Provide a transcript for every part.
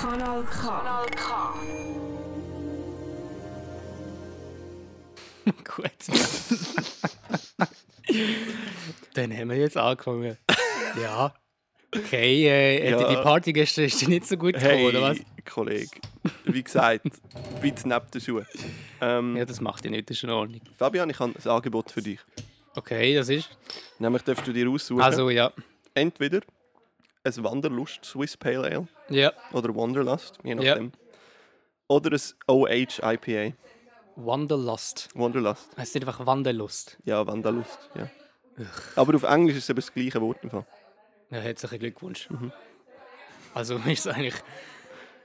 Kanal K. Kanal K. Gut. Dann haben wir jetzt angefangen. Ja. Okay, äh, Ja. die Party gestern ist nicht so gut gekommen, Hey, oder was? Kollege. Wie gesagt, bisschen neben den Schuhen. Ähm, Ja, das macht ja nicht, das ist in Ordnung. Fabian, ich habe ein Angebot für dich. Okay, das ist. Nämlich darfst du dir aussuchen, Also, ja. entweder ein Wanderlust Swiss Pale Ale Ja. oder Wanderlust, je Ja. nachdem. Oder ein OH IPA. Wanderlust. Wanderlust. Heißt nicht einfach Wanderlust. Ja, Wanderlust. Ja. Aber auf Englisch ist es eben das gleiche Wort. im Fall. Ja, herzlichen Glückwunsch. Mhm. Also ist es eigentlich.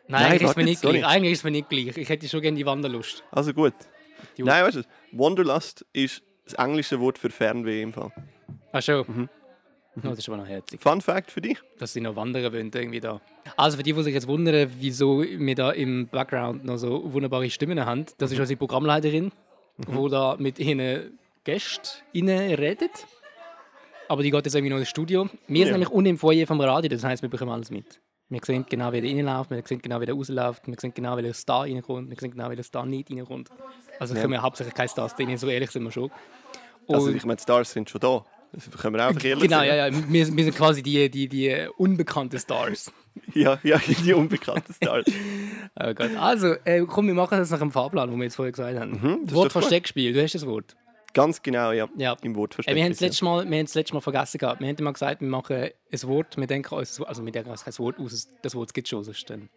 Nein, Nein, eigentlich ist mir nicht sorry. gleich. Eigentlich ist es mir nicht gleich. Ich hätte schon gerne die Wanderlust. Also gut. Nein, weißt du, Wanderlust ist das englische Wort für Fernweh im Fall. Ach schon. Mhm. No, das ist aber noch herzig, Fun Fact für dich. dass sie noch wandern wollen irgendwie da. Also für die, die sich jetzt wundern, wieso wir da im Background noch so wunderbare Stimmen haben, das Mhm. ist unsere Programmleiterin, die da mit ihren Gästen redet. Aber die geht jetzt irgendwie noch ins Studio. Wir sind Ja. nämlich unten im Foyer vom Radio, das heisst, wir bekommen alles mit. Wir sehen genau, wie der reinläuft, wir sehen genau, wie der rausläuft, wir sehen genau, wie der Star reinkommt, wir sehen genau, wie der Star nicht reinkommt. Also Ja. können wir hauptsächlich keine Stars drin, so ehrlich sind wir schon. Also ich meine, die Stars sind schon da. Das können wir einfach ehrlich Genau, sein. ja, ja. Wir, wir sind quasi die, die, die unbekannten Stars. ja. Ja, die unbekannten Stars. Oh Gott. Also, äh, komm, wir machen das nach dem Fahrplan, den wir jetzt vorher gesagt haben. Mhm, das ist Wort doch gut. Versteckspiel, du hast das Wort. Ganz genau, ja. Ja. Im Wort Äh, wir haben das ist, ja. letzte Mal, wir haben das letzte Mal vergessen gehabt. Wir haben immer gesagt, wir machen ein Wort, wir denken uns, also wir denken uns kein Wort aus, das Wort gibt es schon, sonst dann.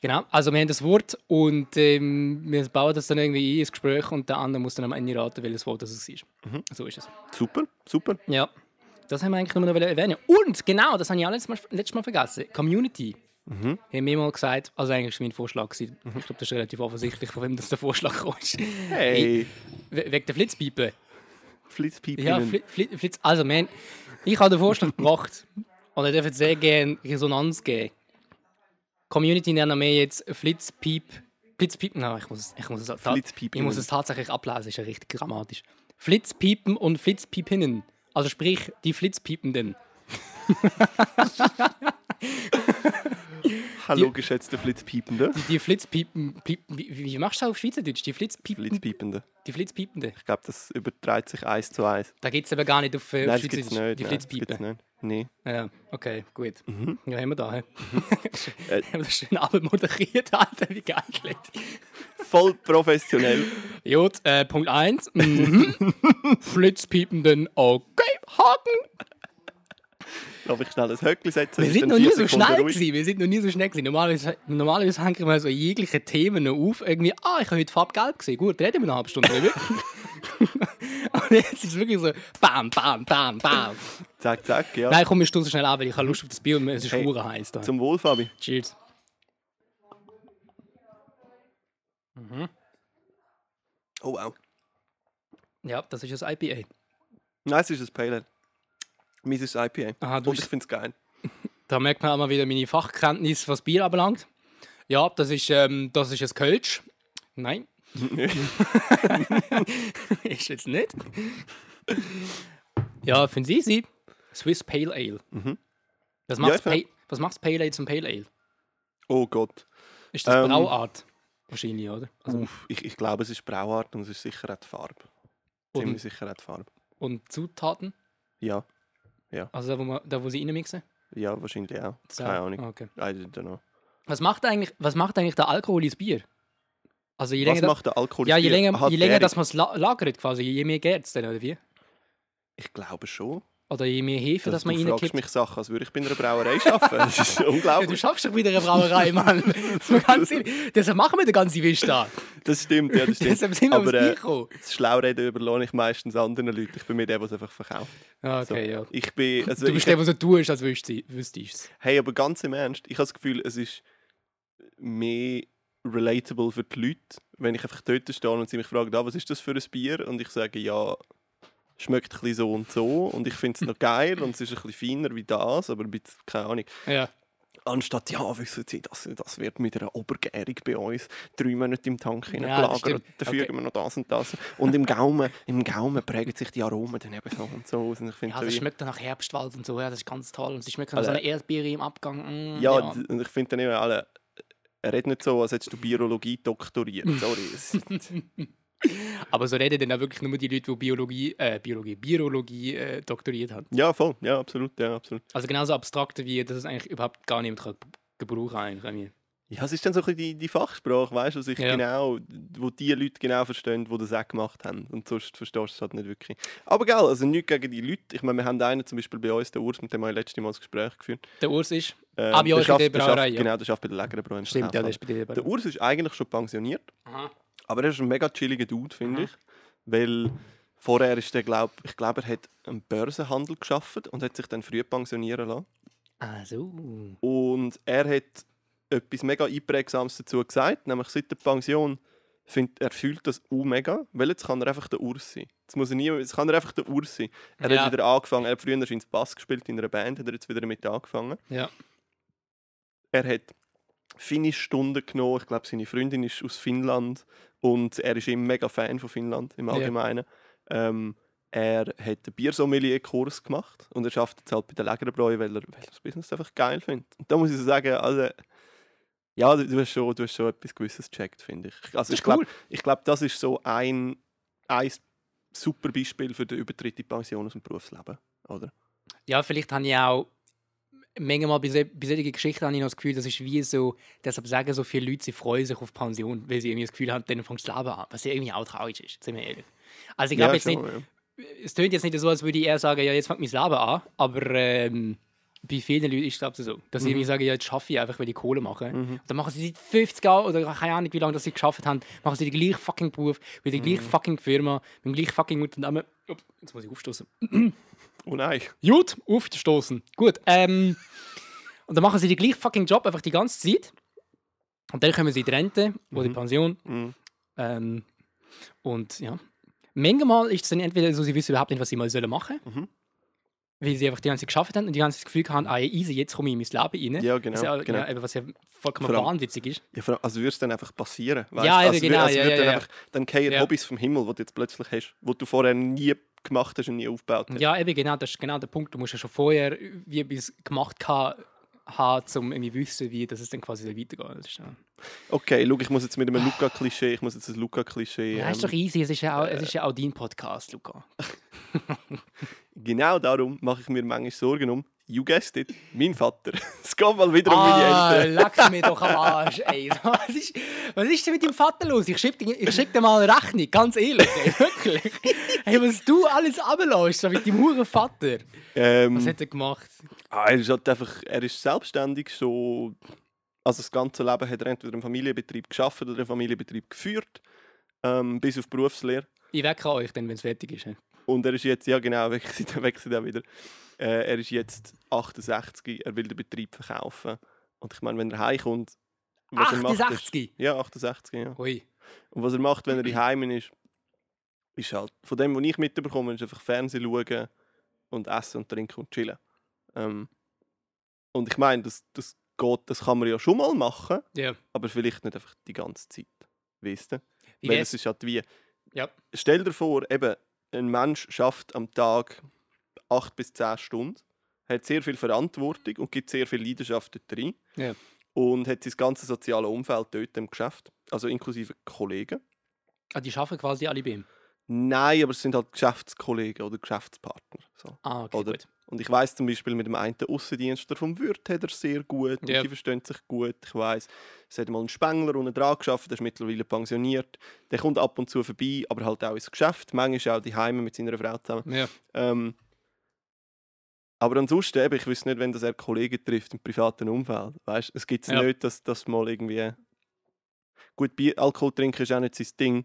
Genau, also wir haben das Wort und ähm, wir bauen das dann irgendwie ein ins Gespräch und der andere muss dann am Ende raten, welches Wort das ist. Mhm. So ist es. Super, super. Ja, das haben wir eigentlich nur noch erwähnen. Und genau, das habe ich auch letztes Mal, letztes Mal vergessen. Community. Mhm. Haben wir mal gesagt, also eigentlich war mein Vorschlag. gewesen. Ich glaube, das ist relativ offensichtlich, von wem das der Vorschlag kommt. Hey, We- Wegen der Flitzpiepe. Flitzpiepen. Ja, Fli Fli Flitz. Also, man, ich habe den Vorschlag gebracht und ich darf sehr gerne Resonanz geben. Community nennen wir jetzt Flitzpiep. Flitzpiep. Nein, ich muss, es- ich muss, es, Flitzpiepen. ich muss es tatsächlich ablesen, ist ja richtig grammatisch. Flitzpiepen und Flitzpiepinnen. Also sprich, die Flitzpiependen. Hallo, geschätzte Flitzpiepende. Die Flitzpiepen. Piep, wie, wie machst du das auf Schweizerdeutsch? Die Flitzpiepen. Flitzpiepende. Die Flitzpiepende. Ich glaube, das überträgt sich eins zu eins. Da gibt es aber gar nicht auf, äh, Nein, auf das gibt es Schweizerdeutsch. nicht. Die Flitzpiepen. Nee. Ja, okay, gut. Mhm. Ja, haben wir da. hä? Äh. haben wir das schön abmoderiert, Alter, wie geil. Voll professionell. Gut, äh, Punkt 1. Mhm. Flitzpiependen, okay, Haken. Darf ich schnell ein Höckli setzen? Wir sind noch nie so Sekunden schnell ruhig? gewesen. Wir sind noch nie so schnell gewesen. Normalerweise, normalerweise hängen wir so jegliche Themen noch auf. Irgendwie, ah, ich habe heute Farbe gelb gesehen. Gut, reden wir eine halbe Stunde drüber. Und jetzt ist es wirklich so, bam, bam, bam, bam. Zack, zack, ja. Nein, komm, wir stoßen schnell an, weil ich habe Lust auf das Bier und es ist Hey, heiß da. Zum Wohl, Fabi. Cheers. Oh, wow. Ja, das ist das IPA. Nein, es ist ein Pale Ale. Meins ist ein IPA. Aha, du Und ich finde es geil. Da merkt man auch mal wieder meine Fachkenntnis, was Bier anbelangt. Ja, das ist, ähm, das ist ein Kölsch. Nein. ist jetzt nicht. Ja, finde ich easy. Swiss Pale Ale. Mhm. Was Ja, macht ich Pale, was macht's Pale Ale zum Pale Ale? Oh Gott. Ist das Ähm, Brauart? Wahrscheinlich, oder? Also, Uff, ich, ich glaube, es ist Brauart und es ist sicher auch die Farbe. Ziemlich und, sicher auch die Farbe. und Zutaten? Ja, Also da, wo, man, da, wo sie reinmixen? ja, wahrscheinlich auch. Keine? Ahnung. Ah, Okay. I don't know. Was macht eigentlich, was macht eigentlich der Alkohol ins Bier? Also je Was länger, macht der Alkohol? ja, je länger, je länger dass man es la lagert, quasi, je mehr geht es dann, oder wie? Ich glaube schon. Oder je mehr Hefe, dass man du fragst reinkippt. mich Sachen, als würde ich bei einer Brauerei arbeiten. Das ist Ja, du unglaublich. schaffst doch wieder eine Brauerei, Mann. Das. Deshalb machen wir den ganzen Wisch da. Das stimmt, ja, das stimmt. Deshalb sind wir Aber äh, das Schlaureden überlohne ich meistens anderen Leuten. Ich bin mir der, der es einfach verkauft. Ah, So. Okay, ja. Ich bin, also Du ich bist der, der so tust, als wüsstest du es. Hey, aber ganz im Ernst, ich habe das Gefühl, es ist mehr relatable für die Leute, wenn ich einfach dort stehe und sie mich fragen, ah, was ist das für ein Bier? Und ich sage, ja, schmeckt ein bisschen so und so und ich finde es noch geil und es ist ein bisschen feiner wie das, aber ein bisschen, keine Ahnung. Ja. Anstatt, ja, wissen Sie, das, das wird mit einer Obergärung bei uns drei Monate im Tank hineingelagert. stimmt. da Okay. wir noch das und das. Und im Gaumen, im Gaumen prägen sich die Aromen dann eben so und so aus. Und ich Ja, das schmeckt dann nach Herbstwald und so, ja, das ist ganz toll. Und sie schmeckt nach Also- so einer Erdbeere im Abgang. Mm, Ja, d- und ich finde dann immer alle, er redet nicht so, als hättest du Biologie doktoriert. Sorry. Aber so reden dann auch wirklich nur die Leute, die Biologie, äh, Biologie, Biologie äh, doktoriert haben. ja, voll. Ja, absolut. Ja, absolut. Also genauso abstrakt wie, dass es eigentlich überhaupt gar niemand kann gebrauchen kann. Eigentlich. Ja, es ist dann so ein bisschen die, die Fachsprache, weißt du, sich Ja. genau, wo die Leute genau verstehen, die das auch gemacht haben. Und sonst verstehst du es halt nicht wirklich. Aber geil, also nichts gegen die Leute. Ich meine, wir haben einen zum Beispiel bei uns, den Urs, mit dem wir letztes Mal das Gespräch geführt. Der Urs ist, Äh, Ah, bei euch in schafft- der schafft- Brauerei. Genau, der schafft bei der Lägerbräu. im stimmt, ja, der ist bei dir. Der Urs ist eigentlich schon pensioniert, Aha. aber er ist ein mega chilliger Dude, finde ich. Weil vorher ist der, glaub, ich glaube, er hat einen Börsenhandel geschafft und hat sich dann früh pensionieren lassen. Ah, so. Und er hat etwas mega Einprägsames dazu gesagt, nämlich seit der Pension findet er fühlt das auch mega, weil jetzt kann er einfach der Urs sein. Jetzt, muss er nie, jetzt kann er einfach der Urs sein. Er Ja. hat wieder angefangen, er hat früher ins Bass gespielt in einer Band, hat er jetzt wieder damit angefangen. Ja. Er hat Finnisch-Stunden genommen, ich glaube seine Freundin ist aus Finnland und er ist eben mega Fan von Finnland im Ja. Allgemeinen. Ähm, er hat einen Biersommelier-Kurs gemacht und er schafft jetzt halt bei der Lägerbräu, weil er, weil er das Business einfach geil findet. Und da muss ich so sagen, also, ja, du, du, hast schon, du hast schon etwas Gewisses gecheckt, finde ich. Also Das ich glaube, cool. ich glaub, das ist so ein, ein super Beispiel für den Übertritt in die Pension aus dem Berufsleben, oder? Ja, vielleicht habe ich auch manchmal bei, bei solchen Geschichten habe ich noch das Gefühl, das ist wie so, deshalb sagen so viele Leute, sie freuen sich auf Pension, weil sie irgendwie das Gefühl haben, dann fängt das Leben an, was ja irgendwie auch traurig ist, sind wir ehrlich. Also ich glaube jetzt nicht, schon, ja. es tönt jetzt nicht so, als würde ich eher sagen, ja, jetzt fängt mein Leben an, aber ähm, bei vielen Leuten ist es so, dass sie irgendwie sagen, ja, jetzt schaffe ich einfach, weil ich Kohle mache. Mhm. Dann machen sie seit 50 Jahren oder keine Ahnung, wie lange das sie geschafft haben, machen sie den gleichen fucking Beruf, bei der Mhm. gleichen fucking Firma, mit dem gleichen fucking Unternehmen. Ups, Jetzt muss ich aufstoßen. Oh nein. Gut, aufstoßen. Gut. Ähm, und dann machen sie den gleichen fucking Job einfach die ganze Zeit. Und dann kommen sie in die Rente oder in die Pension. Mhm. Ähm, und ja. Manchmal ist es dann entweder so, sie wissen überhaupt nicht, was sie mal sollen machen sollen. Weil sie einfach die ganze Zeit geschafft haben und die ganze Zeit das Gefühl haben, ah, easy, jetzt komme ich in mein Leben rein. Ja, genau. Was ja, genau. ja, was ja vollkommen allem- wahnwitzig ist. Ja, allem, also würde es dann einfach passieren. Weißt? Ja, also, genau, Also ja, würde ja, dann, ja. einfach, dann fallen Ja. Hobbys vom Himmel, die du jetzt plötzlich hast, die du vorher nie gemacht hast und nie aufgebaut hast. Ja, eben genau, das ist genau der Punkt. Du musst ja schon vorher wie etwas gemacht haben, um irgendwie wissen, wie dass es dann quasi weitergeht. Ja. Okay, schau, ich muss jetzt mit einem Luca-Klischee, ich muss jetzt ein Luca-Klischee. Ja, ist ähm, doch easy, es ist ja auch, es ist ja auch dein Podcast, Luca. genau darum mache ich mir manchmal Sorgen um. You guessed it, mein Vater. Es geht mal wieder um Ah, meine Eltern. leck mir doch am Arsch, ey. Was ist, was ist denn mit deinem Vater los? Ich schicke dir, schick dir mal eine Rechnung, ganz ehrlich, ey, wirklich. Hey, was du alles runterlässt, so mit deinem huren Vater. Ähm, Was hat er gemacht? ah, er, ist halt einfach, er ist selbstständig so. Also das ganze Leben hat er entweder einen Familienbetrieb geschafft oder einen Familienbetrieb geführt. Ähm, bis auf Berufslehre. Ich wecke euch dann, wenn es fertig ist. Und er ist jetzt, ja genau, wechselt, wechselt auch wieder. Äh, er ist jetzt 68, er will den Betrieb verkaufen. Und ich meine, wenn er heimkommt, was er macht, ist, 68? ja, 68, ja. Ui. Und was er macht, wenn er daheim ist, ist halt, von dem, was ich mitbekomme, ist einfach Fernsehen schauen und essen und trinken und chillen. Ähm, und ich meine, das, das geht, das kann man ja schon mal machen, Ja. aber vielleicht nicht einfach die ganze Zeit. Weißt du? Weil es ist halt wie. Ja. Stell dir vor, eben, ein Mensch schafft am Tag 8 bis 10 Stunden, hat sehr viel Verantwortung und gibt sehr viel Leidenschaft dort rein. Und hat sein ganzes soziale Umfeld dort im Geschäft, also inklusive Kollegen. Ah, die arbeiten quasi alle bei ihm. Nein, aber es sind halt Geschäftskollegen oder Geschäftspartner. So. Ah, okay, Oder- gut. Und ich weiß zum Beispiel mit dem einen Aussendienstler vom Wirt hat er sehr gut und Ja. die verstehen sich gut. Ich weiß, es hat mal einen Spengler unten dran geschafft, der ist mittlerweile pensioniert. Der kommt ab und zu vorbei, aber halt auch ins Geschäft. Manchmal auch die Heime mit seiner Frau zusammen. Ja. Ähm, aber ansonsten, eben, ich wüsste nicht, wenn das er Kollegen trifft im privaten Umfeld. Weißt, es gibt Ja. nicht, dass das mal irgendwie. Gut, Bier, Alkohol trinken ist auch nicht sein Ding.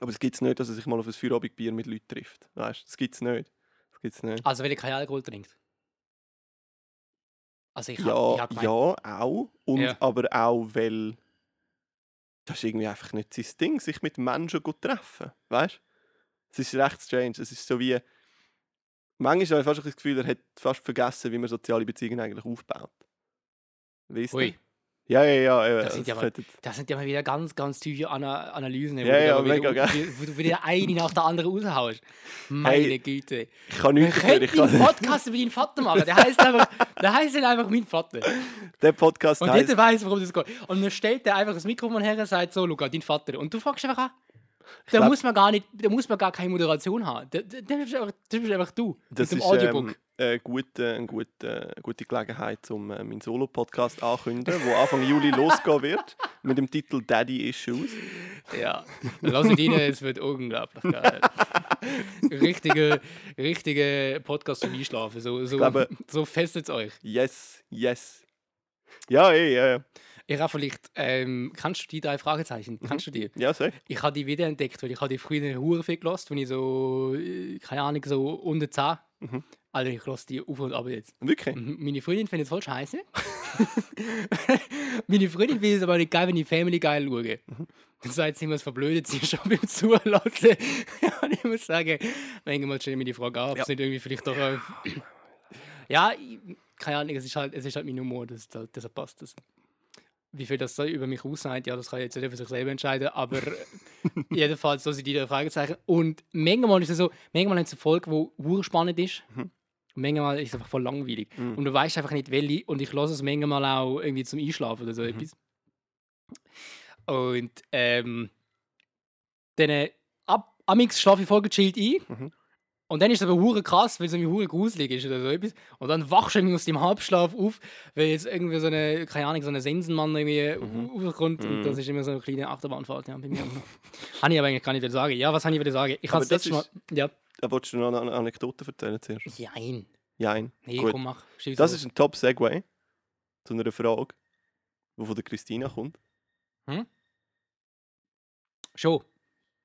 Aber es gibt nicht, dass er sich mal auf ein Feierabendbier mit Leuten trifft. Weißt, das gibt es nicht. Das gibt's nicht. Also, weil er keinen Alkohol trinkt. Also, ich Ja, hab, ich hab gemeint, ja, auch. Und Ja. aber auch, weil das ist irgendwie einfach nicht sein Ding, sich mit Menschen gut treffen. Weißt du? Es ist recht strange. Es ist so wie. Manchmal habe ich fast das Gefühl, er hat fast vergessen, wie man soziale Beziehungen eigentlich aufbaut. Wisst Ui, ihr? Ja, ja, ja. eben, Das sind ja mal- das sind ja mal wieder ganz, ganz tiefe Ana Analysen, wo, Ja, du ja, wieder, mega wo du wieder eine nach der anderen raushaust. Meine Hey, Güte. Ich kann nichts dafür. können Ich kann, einen Podcast über deinen Vater machen. Der heißt einfach, der heißt dann einfach mein Vater. der Podcast Und heißt jeder weiß, worum das geht. Und dann stellt er einfach das Mikrofon her und sagt so, Luca, dein Vater. Und du fragst einfach an. Da glaub- muss man gar nicht, da muss man gar keine Moderation haben. Da, da, das, bist einfach, das bist einfach du. Das mit ist dem Audiobook. ähm, eine, gute, eine, gute, eine gute Gelegenheit, um äh, meinen Solo-Podcast anzukündigen, der Anfang Juli losgehen wird, mit dem Titel Daddy Issues. Ja, lass es rein, es wird unglaublich geil. richtige, richtige Podcast zum Einschlafen. So, so, glaube- so festet es euch. Yes, yes. Ja, ey, ja, habe vielleicht, ähm, kannst du die drei Fragezeichen? Kannst du die? Ja, sag. Ich habe die wiederentdeckt, weil ich habe die früher hure viel gelost, wenn ich so, äh, keine Ahnung, so unter 10. Mhm. Also ich lasse die auf und ab jetzt. Wirklich? Mhm. Meine Freundin findet es voll scheiße. Meine Freundin findet es aber nicht geil, wenn ich Family geil schaue. Dann sagt sie immer, es verblödet sie schon beim Zulassen. und ich muss sagen, manchmal stelle ich mir die Frage an, ob Ja. es nicht irgendwie vielleicht doch. Ja, keine Ahnung, es ist halt, es ist halt mein Humor, das, das, deshalb passt das. Wie viel das über mich aussagt, ja, das kann ich jetzt nicht für sich selber entscheiden, aber äh, jedenfalls, so sind die drei Fragezeichen. Und manchmal ist es so, manchmal haben sie eine Folge, die spannend ist. Mhm. Und manchmal ist es einfach voll langweilig. Mhm. Und du weißt einfach nicht, welche. Und ich lasse es manchmal auch irgendwie zum Einschlafen oder so Mhm. etwas. Und ähm, dann äh, ab amix schlafe ich voll gechillt ein. Mhm. Und dann ist es aber hure krass, weil es irgendwie hure gruselig ist oder so etwas. Und dann wachst du irgendwie aus dem Halbschlaf auf, weil jetzt irgendwie so eine, keine Ahnung, so eine Sensenmann irgendwie Mhm. rauskommt. Und Mhm. das ist immer so eine kleine Achterbahnfahrt ja, bei mir. habe ich aber eigentlich gar nicht sagen. Ja, was habe ich wieder sagen? Ich habe das letzte Mal... Ja, Da wolltest du noch eine Anekdote erzählen zuerst? nein. Nein. Nee, Gut. komm, mach. Schieß Das los. ist ein Top-Segway zu einer Frage, die von der Christina kommt. Schon.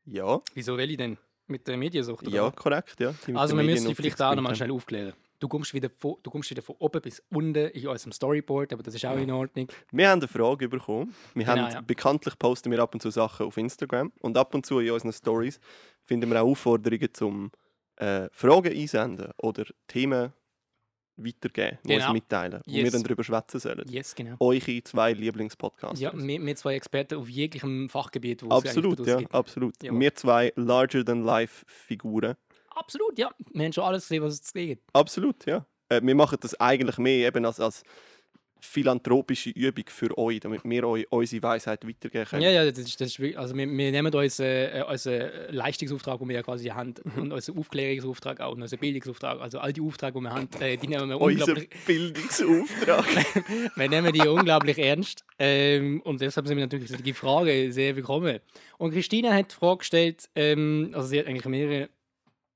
Ja, Wieso will ich denn? Mit der Mediensucht? oder ja, korrekt, ja. Also, wir müssen die Mediennutzung vielleicht auch nochmal schnell aufklären. Du kommst, wieder von, du kommst wieder von oben bis unten in unserem Storyboard, aber das ist auch in Ordnung. Wir haben eine Frage bekommen. Wir Genau, haben, ja. Bekanntlich posten wir ab und zu Sachen auf Instagram und ab und zu in unseren Stories finden wir auch Aufforderungen zum äh, Fragen einsenden oder Themen weitergeben, Genau. uns mitteilen, wo wir Yes. dann darüber schwätzen sollen. Yes, genau. Eure zwei Lieblingspodcasts. Ja, wir, wir zwei Experten auf jeglichem Fachgebiet, wo es absolut, eigentlich ja, gibt. absolut. Jawohl. Wir zwei larger-than-life-Figuren. Absolut, ja. Wir haben schon alles gesehen, was es gibt. Absolut, ja. Äh, wir machen das eigentlich mehr eben als, als philanthropische Übung für euch, damit wir euch unsere Weisheit weitergeben können. Ja, ja, das ist, das ist also wir, wir nehmen unseren, äh, unseren Leistungsauftrag, den wir ja quasi haben, Mhm. und unseren Aufklärungsauftrag auch, und unseren Bildungsauftrag, also all die Aufträge, die wir haben, äh, die nehmen wir Unser unglaublich, Bildungsauftrag. wir nehmen die unglaublich ernst. Ähm, und deshalb sind wir natürlich die Frage sehr willkommen. Und Christina hat die Frage gestellt, ähm, also sie hat eigentlich mehrere,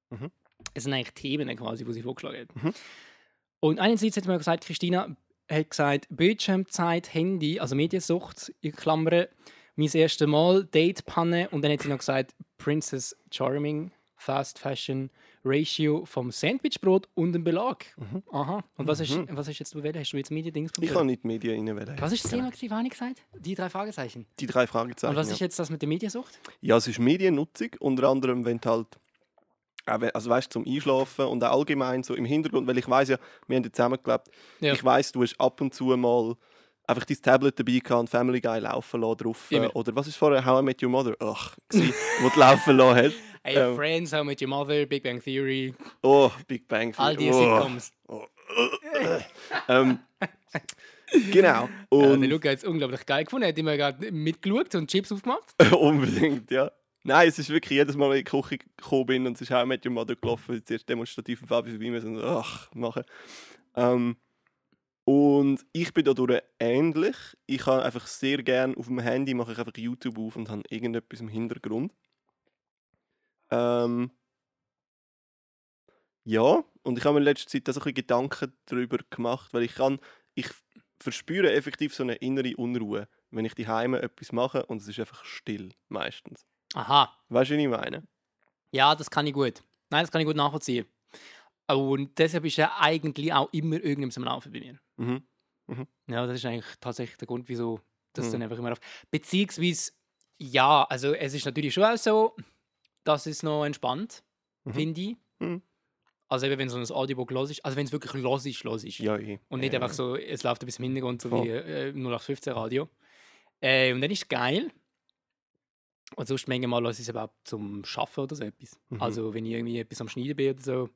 Mhm. es sind eigentlich Themen quasi, die sie vorgeschlagen hat. Mhm. Und einerseits hat mir gesagt, Christina hat gesagt, Bildschirmzeit, Handy, also Mediensucht, in Klammern, mein erstes Mal, Datepanne und dann hat sie noch gesagt, Princess Charming, Fast Fashion, Ratio vom Sandwichbrot und dem Belag. Aha. Und was, ist, Mhm. was hast jetzt du gewählt? Hast du jetzt Mediendings Ich kann nicht die Medien reinwählen. Was ist das Thema, gewesen, was ich gesagt? Die drei Fragezeichen. Die drei Fragezeichen. Und was ja. ist jetzt das mit der Mediensucht? Ja, es ist Mediennutzung, unter anderem, wenn du halt, also weißt, zum Einschlafen und auch allgemein so im Hintergrund, weil ich weiß ja, wir haben ja zusammengelebt, Ja. ich weiß, du hast ab und zu mal einfach dein Tablet dabei gehabt und Family Guy laufen lassen drauf. Immer. Oder was ist vorher How I Met Your Mother? Ach, gewesen, wo du laufen lassen hast. Hey, Ähm. Friends, How Met Your Mother, Big Bang Theory, Oh, Big Bang. all die oh. Sitcoms. Ähm, genau. Ja, der Und Luca hat es unglaublich geil gefunden. Er hat immer gerade mitgeschaut und Chips aufgemacht. unbedingt, ja. Nein, es ist wirklich jedes Mal, wenn ich in die Küche gekommen bin und es ist I Met Your Mother gelaufen, zuerst demonstrativ und Fabi vorbei müssen und ach, machen. Ähm, und ich bin dadurch ähnlich. Ich habe einfach sehr gerne auf dem Handy mache ich einfach YouTube auf und habe irgendetwas im Hintergrund. Ähm, ja, und ich habe mir in letzter Zeit so ein bisschen Gedanken darüber gemacht, weil ich kann, ich verspüre effektiv so eine innere Unruhe, wenn ich die Heime etwas mache und es ist einfach still meistens. Aha. Weißt du, was ich meine? Ja, das kann ich gut. Nein, das kann ich gut nachvollziehen. Und deshalb ist ja eigentlich auch immer irgendwas am Laufen bei mir. Mhm. Ja, das ist eigentlich tatsächlich der Grund, wieso das Mhm. dann einfach immer auf. Beziehungsweise, ja, also es ist natürlich schon auch so, dass es noch entspannt, Mhm. finde ich. Mhm. Also eben, wenn so ein Audiobook los ist, also wenn es wirklich los ist, los ist. Ja, eh. Und nicht Ja, einfach so, es läuft ein bisschen im Hintergrund, so Voll. wie äh, 0815 Radio. Äh, und dann ist es geil. Und sonst manchmal lasse ich es überhaupt zum Schaffen oder so etwas. Mhm. Also wenn ich irgendwie etwas am Schneiden bin oder so.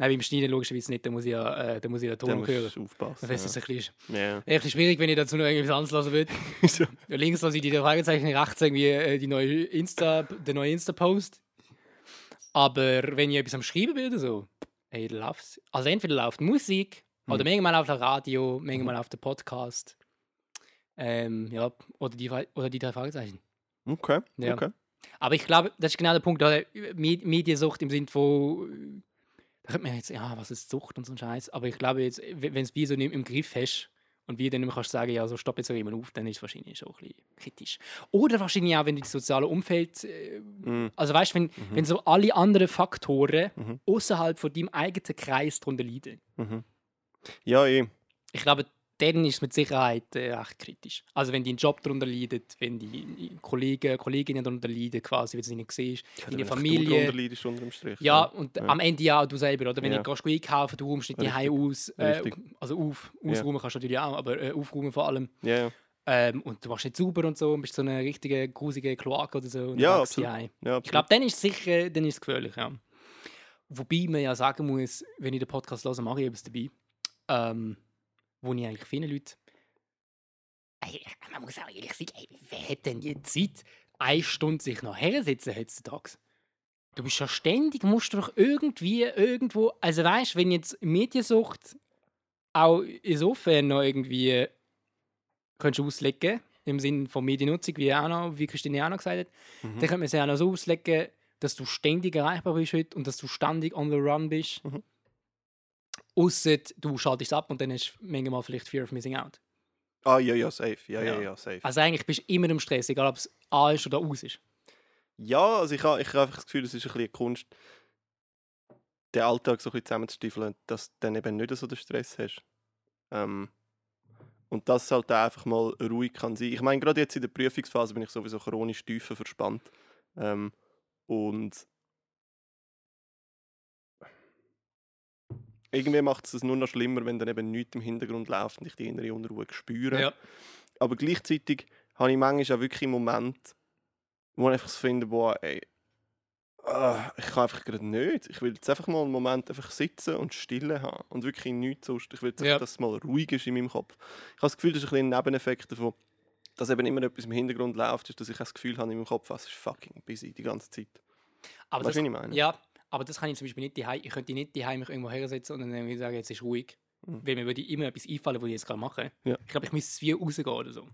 Nein, beim Schneiden logischerweise nicht, dann muss ich ja, äh, dann muss ich ja den Da Ton musst hören. aufpassen. Dann ist es ein bisschen, ja. ein bisschen schwierig, wenn ich dazu noch irgendwas anderes. So. Ja, links lasse ich die Fragezeichen, rechts irgendwie äh, die neue Insta, den neuen Insta-Post. Aber wenn ich etwas am Schreiben bin oder so, hey, dann läuft's. Also entweder läuft Musik, oder Mhm. manchmal läuft der Radio, manchmal läuft der Podcast. Ähm, ja, oder die, oder die drei Fragezeichen. Okay, Ja. okay. Aber ich glaube, das ist genau der Punkt, oder? Med- Mediensucht im Sinne von, da könnte man jetzt, ja, was ist Sucht und so ein Scheiß. Aber ich glaube jetzt, wenn du es wie so nicht im Griff hast und wie dann nicht mehr kannst sagen, ja, so stopp jetzt jemand auf, dann ist es wahrscheinlich schon ein bisschen kritisch. Oder wahrscheinlich auch, wenn du das soziale Umfeld, äh, Mhm. also weißt du, wenn, wenn so alle anderen Faktoren Mhm. außerhalb von deinem eigenen Kreis darunter leiden. Mhm. Ja, eh. Ich glaube, dann ist es mit Sicherheit äh, recht kritisch. Also wenn dein Job darunter leidet, wenn die Kollegen, Kolleginnen darunter leiden, quasi, wenn du sie nicht siehst, deine Wenn Familie. Du leidest unter dem Strich. Ja, und Ja. am Ende ja auch du selber, oder? Wenn Ja. du gehst einkaufen, du räumst nicht. Hause aus. Äh, also auf, Ja. ausräumen kannst du natürlich auch, aber äh, aufräumen vor allem. Ja, ja. Ähm, und du machst nicht sauber und so und bist so eine richtige grusige Kloake oder so. und Ja, absolut. ja Ich absolut. glaube, dann ist es sicher dann ist es gefährlich, ja. Wobei man ja sagen muss, wenn ich den Podcast höre, mache ich etwas dabei, ähm, wo ich eigentlich vielen Leuten Ey, man muss auch ehrlich sagen, ey, wer hat denn die Zeit, eine Stunde sich noch hersetzen heutzutage? Du bist ja ständig, musst du doch irgendwie irgendwo, also weißt, wenn jetzt Mediensucht auch insofern noch irgendwie könntest du auslegen, im Sinne von Mediennutzung, wie, auch noch, wie Christine auch noch gesagt hat, Mhm. dann könnte man es ja auch noch so auslegen, dass du ständig erreichbar bist heute und dass du ständig on the run bist. Mhm. Ausser du schaltest ab und dann hast du manchmal vielleicht Fear of Missing Out. Ah, ja, ja, safe. Ja, ja, Ja. ja, safe. Also eigentlich bist du immer im Stress, egal ob es A ist oder aus ist. Ja, also ich habe ich ha einfach das Gefühl, es ist ein bisschen eine Kunst, den Alltag so ein bisschen zusammenzustiefeln, dass du dann eben nicht so den Stress hast. Ähm, und dass es halt einfach mal ruhig kann sein. Ich meine, gerade jetzt in der Prüfungsphase bin ich sowieso chronisch tiefer verspannt. Ähm, und irgendwie macht es es nur noch schlimmer, wenn dann eben nichts im Hintergrund läuft und ich die innere Unruhe spüre. Aber gleichzeitig habe ich manchmal auch wirklich Momente, wo ich einfach so finde, boah, ey, ah, ich kann einfach gerade nicht. Ich will jetzt einfach mal einen Moment einfach sitzen und Stille haben und wirklich nichts sonst. Ich will jetzt, Ja. einfach, dass es mal ruhig ist in meinem Kopf. Ich habe das Gefühl, das ist ein, ein Nebeneffekt davon, dass eben immer etwas im Hintergrund läuft, ist, dass ich das Gefühl habe in meinem Kopf, es ist fucking busy die ganze Zeit. Aber Weißt das, was ich meine? Ja, aber das kann ich zum Beispiel nicht daheim. Ich könnte nicht daheim mich irgendwo hersetzen und dann irgendwie sagen, jetzt ist ruhig. Mhm. Weil mir würde immer etwas einfallen, was ich jetzt gerade mache. Ja. Ich glaube, ich müsste es wie rausgehen oder so.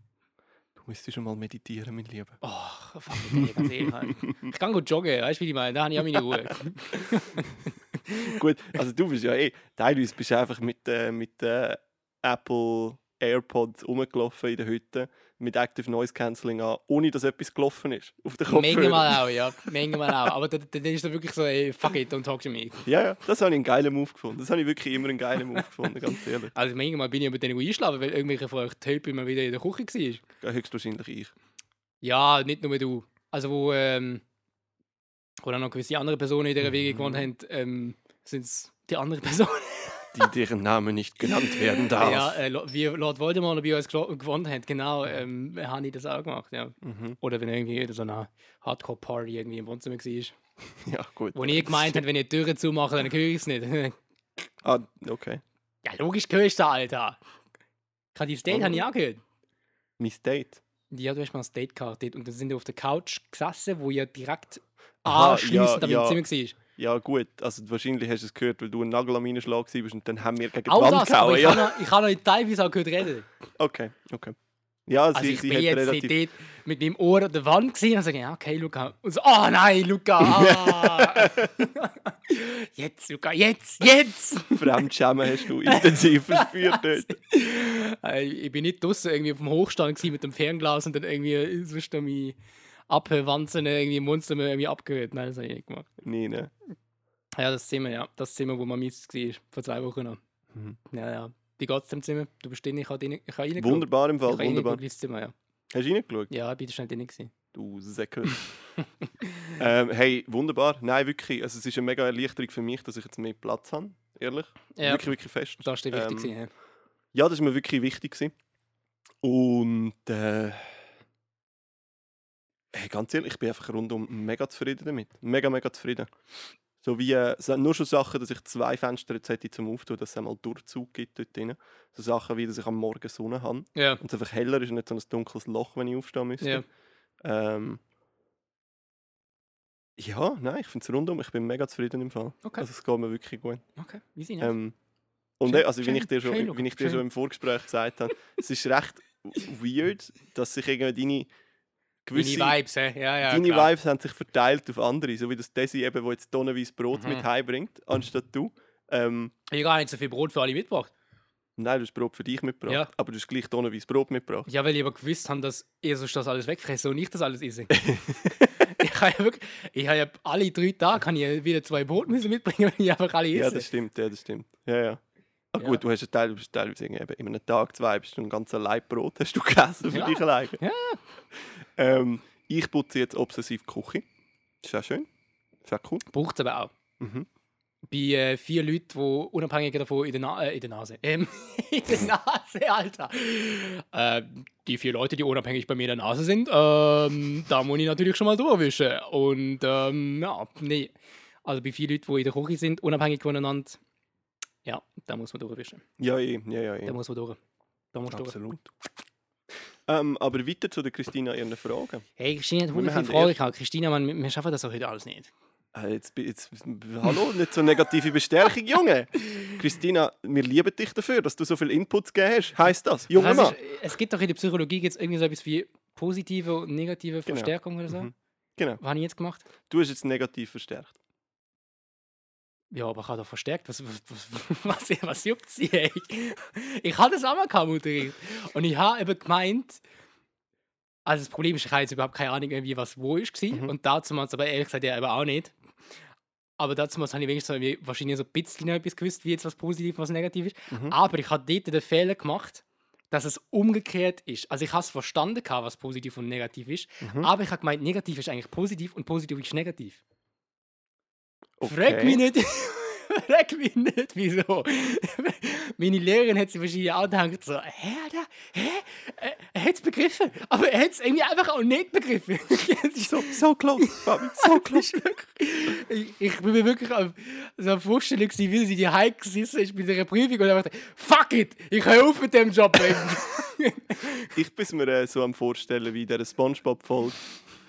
Du müsstest schon mal meditieren, mein Lieber. Oh, fuck, ich ganz ehrlich. Ich kann gut joggen, weißt du, wie ich meine? Da habe ich auch meine Ruhe. Gut, also du bist ja eh, teilweise bist du einfach mit, äh, mit äh, Apple AirPods rumgelaufen in der Hütte mit Active Noise Cancelling an, ohne dass etwas gelaufen ist auf den Kopfhörern. Manchmal auch, ja. Manchmal auch. Aber dann, dann ist es wirklich so, ey, fuck it, don't talk to me. Ja, ja, das habe ich einen geilen Move gefunden. Das habe ich wirklich immer einen geilen Move gefunden, ganz ehrlich. Also manchmal bin ich über den einschlafen, weil irgendwelche von euch Typen immer wieder in der Küche war. Ja, höchstwahrscheinlich ich. Ja, nicht nur du. Also wo, ähm, wo dann noch gewisse andere Personen in dieser Wege Mhm. gewohnt haben, ähm, sind es die anderen Personen. Die, deren Name nicht genannt werden darf. Ja, äh, wie Lord Voldemort bei uns gewonnen hat, genau, ähm, habe ich das auch gemacht, ja. Mhm. Oder wenn irgendwie so eine Hardcore-Party irgendwie im Wohnzimmer war. ja, gut. Wo ich gemeint habe, wenn ich die Türen zumache, dann höre ich es nicht. Ah, okay. ja, logisch hörst du, Alter. Gerade die State Oh. habe ich auch gehört. Mein Date. Ja, du hast mal ein Date gehabt und dann sind wir auf der Couch gesessen, wo ja direkt anschliessend ja, meinem ja. Zimmer war. Ja, gut. Also wahrscheinlich hast du es gehört, weil du ein Nagel am meinen Schlag warst und dann haben wir gegen die Auch Wand das, gehauen. ich Ja. habe noch, ich habe noch teilweise auch gehört reden. Okay, okay. Ja, sie, Also ich sie bin jetzt relativ... dort mit meinem Ohr an der Wand gesehen und sage, ja, okay, Luca. Und so, oh nein, Luca. Ah. jetzt, Luca, jetzt, jetzt. Fremdschämen hast du intensiv verspürt dort. Äh, ich bin nicht draußen irgendwie auf dem Hochstand mit dem Fernglas und dann irgendwie sonst an meine Abwanzen irgendwie im Wohnzimmer irgendwie abgehört. Nein, das habe ich nicht gemacht. Nee, ne? Ja, das Zimmer, ja. Das Zimmer, wo man mies war, vor zwei Wochen noch. Mhm. Ja, ja. Wie geht es dem Zimmer? Du bist drin, ich habe rein- ich habe reingeschaut. Wunderbar im Ich Fall, habe wunderbar. ins Zimmer, ja. Hast du reingeschaut? Ja, ich bin schnell drin gewesen. du Säckel. ähm, hey, wunderbar. Nein, wirklich. Also, es ist eine mega Erleichterung für mich, dass ich jetzt mehr Platz habe. Ehrlich. Ja. Wirklich, wirklich fest. Das ist dir wichtig. Ähm, gewesen, ja. Ja, das ist mir wirklich wichtig. Gewesen. Und äh, hey, ganz ehrlich, ich bin einfach rundum mega zufrieden damit. Mega, mega zufrieden. So wie äh, nur schon Sachen, dass ich zwei Fenster jetzt hätte zum Auftun, dass es einmal Durchzug gibt dort drin. So Sachen wie, dass ich am Morgen Sonne habe Ja. und es einfach heller ist und nicht so ein dunkles Loch, wenn ich aufstehen müsste. Ja. Ähm, ja, nein, ich finde es rundum. Ich bin mega zufrieden im Fall. Okay. Also es geht mir wirklich gut. Okay, wie sind. Ähm, und Schön, also, wie schön, ich dir, schon, schön, wie ich dir schon im Vorgespräch gesagt habe, es ist recht weird, dass sich irgendwie deine gewisse Deine Vibes, hä? Ja, ja. deine klar. Vibes haben sich verteilt auf andere, so wie das Desi eben, wo jetzt tonnenweise Brot Mhm. mit heimbringt, anstatt du. Ähm, Ich habe gar nicht so viel Brot für alle mitgebracht. nein, du hast Brot für dich mitgebracht, Ja. aber du hast gleich tonnenweise Brot mitgebracht. Ja, weil ich aber gewusst habe, dass ihr sonst das alles wegfressen und ich das alles esse. ich habe ja wirklich, ich habe ja alle drei Tage kann ich ja wieder zwei Brot müssen mitbringen, wenn ich einfach alle Ja, esse. das stimmt, ja, das stimmt. Ja, ja. Ah, Ja. gut, du hast ja bist teilweise eben in einem Tag, zwei, bist du ein ganzes Leibbrot hast du gegessen für Ja. dich alleine. Ja. Ähm, ich putze jetzt obsessiv die Küche. Ist auch schön. Ist auch cool. Braucht es aber auch. Mhm. Bei äh, vier Leuten, die unabhängig davon in der, Na äh, in der Nase, ähm, in der Nase, Alter. Äh, die vier Leute, die unabhängig bei mir in der Nase sind, ähm, da muss ich natürlich schon mal durchwischen. Und ähm, ja, nee. Also bei vier Leuten, die in der Küche sind, unabhängig voneinander, ja, da muss man durchwischen. Ja, eh, ja, ja, Da ja. muss man durch. Da muss man durch. Ähm, aber weiter zu der Christina ihren Fragen. Hey, Christina hat Wir hundert haben viele Fragen erst- gehabt. Christina, man, wir schaffen das auch heute alles nicht. Äh, jetzt, jetzt, hallo, nicht so negative Bestärkung, Junge. Christina, wir lieben dich dafür, dass du so viel Inputs gegeben hast. Heißt das? Junge Mann. ist, es gibt doch in der Psychologie gibt's irgendwie so etwas wie positive und negative Genau. Verstärkung oder so. Mhm. Genau. Was habe ich jetzt gemacht? Du hast jetzt negativ verstärkt. Ja, aber ich habe doch verstärkt. Was, was, was, was, was juckt sie? ey? Ich habe das auch mal gehabt im Unterricht. Und ich habe eben gemeint, also das Problem ist, ich habe jetzt überhaupt keine Ahnung, irgendwie, was wo ist. Mhm. Und dazu mal, aber ehrlich gesagt, ja, eben auch nicht. Aber dazu habe ich wenigstens so wahrscheinlich so ein bisschen etwas gewusst, wie jetzt was positiv, was negativ ist. Mhm. Aber ich habe dort den Fehler gemacht, dass es umgekehrt ist. Also ich habe es verstanden, was positiv und negativ ist. Mhm. Aber ich habe gemeint, negativ ist eigentlich positiv und positiv ist negativ. Okay. Frag mich nicht, frag mich nicht, wieso. Meine Lehrerin hat sich wahrscheinlich auch gedacht, so, hä, Alter, hä? Er, er hat es begriffen, aber er hat es irgendwie einfach auch nicht begriffen. So, So close, Fabi, so wirklich, ich, ich bin mir wirklich auf so einer Vorstellung, gewesen, wie sie die Heike gesessen ist bei dieser Prüfung und einfach, fuck it, ich höre auf mit dem Job. Ich bin mir äh, so am Vorstellen wie in dieser Spongebob-Folge,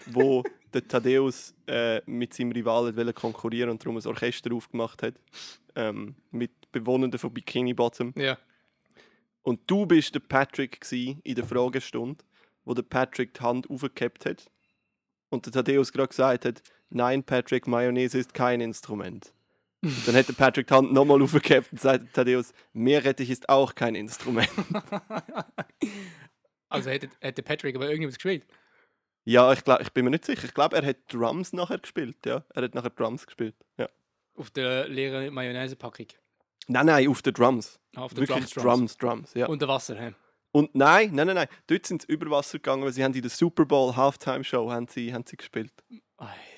wo der Thaddeus äh, mit seinem Rivalen wollte konkurrieren und darum ein Orchester aufgemacht hat. Ähm, mit Bewohnenden von Bikini Bottom. ja. Und du bist der Patrick in der Fragestunde, wo der Patrick die Hand aufgehabt hat. Und der Thaddeus gerade gesagt hat, nein Patrick, Mayonnaise ist kein Instrument. Und dann hat der Patrick die Hand nochmal aufgehabt und sagt Thaddeus, Meerrettich ist auch kein Instrument. Also hätte, hätte Patrick aber irgendwas gespielt. Ja, ich, glaub, ich bin mir nicht sicher. Ich glaube, er hat Drums nachher gespielt. Ja, er hat nachher Drums gespielt. Ja. Auf der leeren Mayonnaise-Packung. Nein, nein, auf den Drums. Auf der Wirklich Drums, Drums. ja. Und, Unter Wasser. hä? nein, nein, nein, nein. Dort sind sie über Wasser gegangen, weil sie haben in der Super Bowl Halftime Show haben sie, haben sie gespielt. Alter.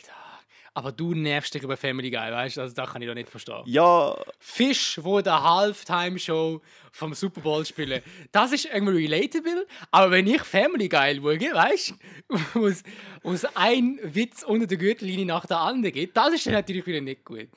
Aber du nervst dich über Family Guy, weißt du? Also, das kann ich doch nicht verstehen. Ja, Fisch, wo der Halftime-Show vom Super Bowl spielen, das ist irgendwie relatable. Aber wenn ich Family Guy schaue, weißt du, wo es- wo es ein Witz unter der Gürtellinie nach der anderen geht, das ist dann natürlich wieder nicht gut.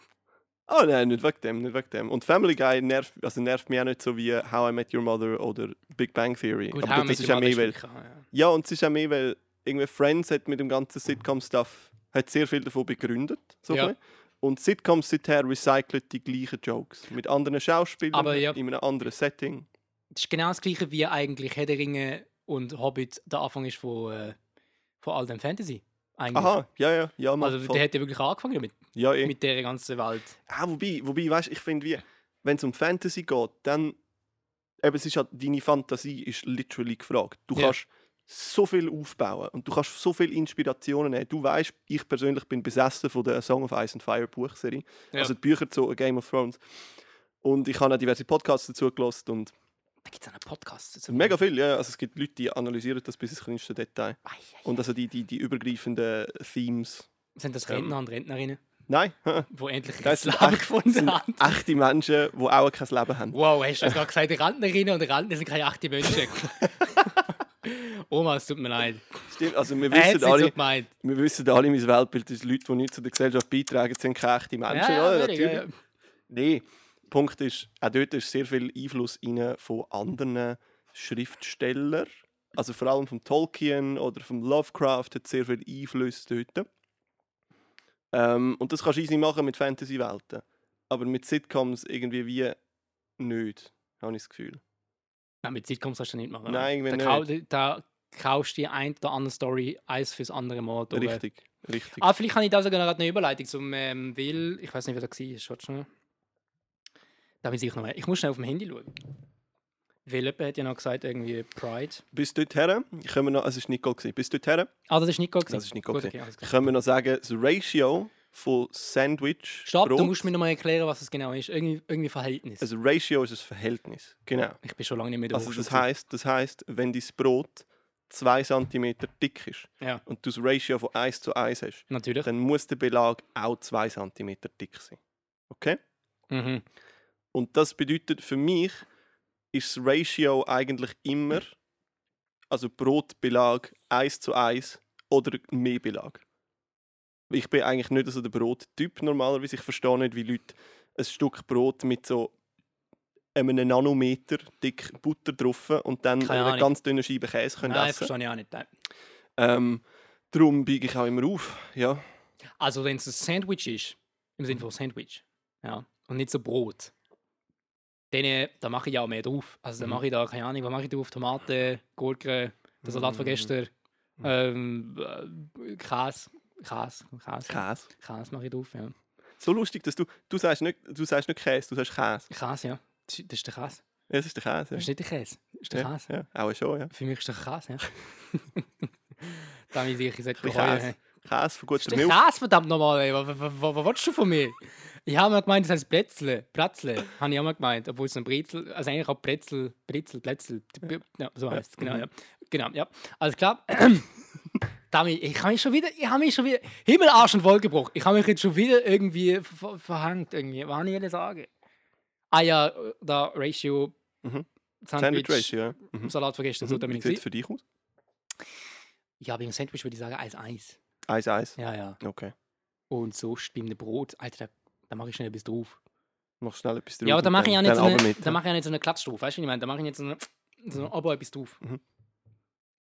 Oh nein, nicht wegen dem, nicht wegen dem. Und Family Guy nervt, also nervt mich auch nicht so wie How I Met Your Mother oder Big Bang Theory. Gut, Aber How I das ist Mother mehr, weil, ja. ja, und es ist auch mehr, weil irgendwie Friends hat mit dem ganzen Sitcom-Stuff hat sehr viel davon begründet. So Ja. Und Sitcoms seither recyceln die gleichen Jokes. Mit anderen Schauspielern, Aber ja. in einem anderen Setting. Das ist genau das gleiche wie eigentlich Herr Ringe und Hobbit der Anfang ist von, äh, von all dem Fantasy. Eigentlich. Aha, ja, ja, ja. Also voll. der hat ja wirklich angefangen damit, ja, eh. mit der ganzen Welt. Ah, wobei, wobei weißt, ich finde, wenn es um Fantasy geht, dann eben, es ist halt, deine Fantasie ist literally gefragt. Du Ja. kannst so viel aufbauen und du kannst so viele Inspirationen nehmen. Du weißt, ich persönlich bin besessen von der Song of Ice and Fire Buchserie, Ja. also die Bücher zu A Game of Thrones. Und ich habe auch diverse Podcasts dazu gelost und Da gibt es einen Podcast. Sind mega viel, ja. Also es gibt Leute, die analysieren das bis ins kleinste Detail. Ei, ei, Und also die, die, die übergreifenden Themes. Sind das Ähm, Rentner und Rentnerinnen, Nein, die endlich das das Leben gefunden sind haben? echte Menschen, die auch kein Leben haben. Wow, hast du das gerade gesagt? Rentnerinnen und Rentner sind keine echten Menschen. Oma, es tut mir leid. Stimmt, also wir wissen alle, wir wissen alle, mein Weltbild ist Leute, die nicht zu der Gesellschaft beitragen, sind keine echten Menschen. Ja, natürlich, natürlich. ja, ja. Nein, der Punkt ist, auch dort ist sehr viel Einfluss rein von anderen Schriftstellern. Also vor allem vom Tolkien oder vom Lovecraft hat sehr viel Einfluss dort. Ähm, und das kannst du easy machen mit Fantasy-Welten. Aber mit Sitcoms irgendwie wie nicht, habe ich das Gefühl. Nein, mit Sitcoms kannst du nicht machen. Nein, da, irgendwie kau- da kaufst du die ein oder andere Story eins fürs andere Mal. durch. Richtig, richtig. Ah, vielleicht kann ich da sogar gerade eine Überleitung zum ähm, Will. Ich weiß nicht, wer da war. Schaut schnell. Da ich noch mal. Ich muss schnell auf dem Handy schauen. Will jemand hat ja noch gesagt, irgendwie Pride. Bis dorthin, können wir noch, es war Nicole, gewesen. bis dorthin Ah, das ist Nicole. gewesen. Das ist Nicole Gut, okay, können wir noch sagen, das Ratio von Sandwich Stopp, du Brot- musst mir noch mal erklären, was es genau ist. Irgendwie, irgendwie Verhältnis. Also Ratio ist ein Verhältnis, genau. ich bin schon lange nicht mehr der Also das heißt, das heißt, wenn dein Brot 2 cm dick ist Ja, und du das Ratio von 1 zu 1 hast, natürlich. dann muss der Belag auch 2 cm dick sein. Okay? Mhm. Und das bedeutet für mich, ist das Ratio eigentlich immer, also Brotbelag 1 zu 1 oder mehr Belag. Ich bin eigentlich nicht so der Brottyp normalerweise. Ich verstehe nicht, wie Leute ein Stück Brot mit so einem Nanometer dick Butter drauf und dann eine ganz dünne Scheibe Käse können Nein, das essen. verstehe ich auch nicht. Nein. Ähm, darum biege ich auch immer auf. Ja. Also, wenn es ein Sandwich ist, im Sinne von Sandwich, ja, und nicht so Brot, dann äh, da mache ich auch mehr drauf. Also, dann Mhm. mache ich da, keine Ahnung, was mache ich drauf? Tomaten, Gurken, der Salat von Mhm. gestern, ähm, äh, Käse, Käse, Käse, Käse. Käse mache ich drauf, ja. So lustig, dass du, du sagst nicht, du sagst nicht Käse, du sagst Käse. Käse, ja. Das ist- das ist der Käse. Ja, das ist der Käse. Das ist nicht der Käse. Das ist der Ja, Käse. ja, auch schon, ja. Für mich ist der Käse, ja. da bin ich sicher, ich Bisschen bereuen. Käse. Käse von guter Milch. Käse, verdammt nochmal, ey. Was, was, was, was willst du von mir? Ich habe mal gemeint, das heißt Plätzle. Plätzle, habe ich auch mal gemeint. Obwohl es ein Brezel, also eigentlich auch Plätzl, Brezel, Plätzl. Ja, so heißt es, genau, mhm. ja. Genau, ja. Alles klar. Damit, ich habe mich schon wieder, ich habe mich schon wieder, Himmel, Arsch und Wolkenbruch. Ich habe mich jetzt schon wieder irgendwie ver verhangt, irgendwie. Was kann ich denn sagen? Ah ja, da Ratio, Mhm. Sandwich, Sandwich Ratio, ja. Mhm. Salat vergessen, so Mhm. da bin Wie sieht es für dich aus? Ja, beim Sandwich würde ich sagen 1-1. 1-1. Ja, ja. Okay. Und sonst beim Brot, Alter, da, da mache ich schnell etwas drauf. Mach schnell etwas drauf. Ja, aber da mache ich ja nicht so eine, mit, da ja. mache ich ja nicht so eine Klatsch drauf, weißt du, wie ich meine? Da mache ich nicht so eine, so eine aber etwas drauf. Mhm.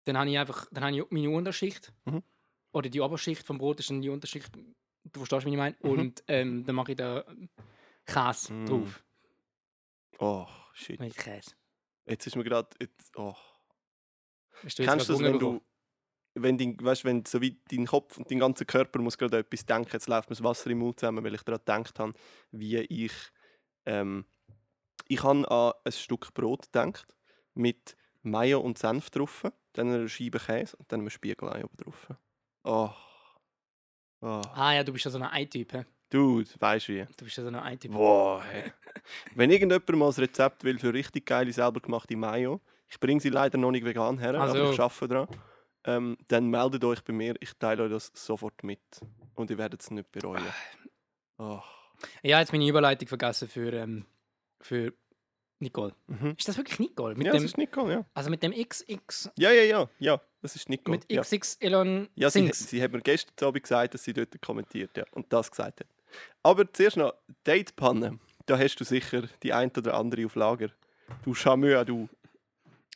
Dann habe ich einfach, dann habe ich meine Unterschicht. Mhm. Oder die Oberschicht vom Brot ist dann die Unterschicht. Du verstehst, wie ich meine? Mhm. Und ähm, dann mache ich da Käse Mm. drauf. Oh, shit. Mit Käse. Jetzt ist mir gerade. Oh. Kennst du das, wenn du. Wenn, dein, weißt, wenn so wie dein Kopf und dein ganzer Körper muss gerade etwas denken, jetzt läuft mir das Wasser im Mund zusammen, weil ich daran gedacht habe, wie ich. Ähm, ich habe an ein Stück Brot gedacht, mit Mayo und Senf drauf, dann eine Scheibe Käse und dann einem Spiegelei oben drauf. Oh. oh. Ah ja, du bist ja so ein Ei-Typ. hä? Dude, weißt du wie? Du bist ja so ein Ei-Typ. Boah, hey. Wenn irgendjemand mal ein Rezept will für richtig geile, selber gemachte Mayo, ich bringe sie leider noch nicht vegan her, Also. aber ich arbeite daran, ähm, dann meldet euch bei mir, ich teile euch das sofort mit. Und ihr werdet es nicht bereuen. Oh. Ja, jetzt meine Überleitung vergessen für, ähm, für Nicole. Mhm. Ist das wirklich Nicole? Mit Ja, dem, das ist Nicole, ja. also mit dem XX, Ja, ja, ja, ja, das ist Nicole. mit ja. XXY Ja, sie, sie hat mir gestern Abend gesagt, dass sie dort kommentiert ja, und das gesagt hat. Aber zuerst noch, Datepanne. Da hast du sicher die ein oder andere auf Lager. Du Chameur, du.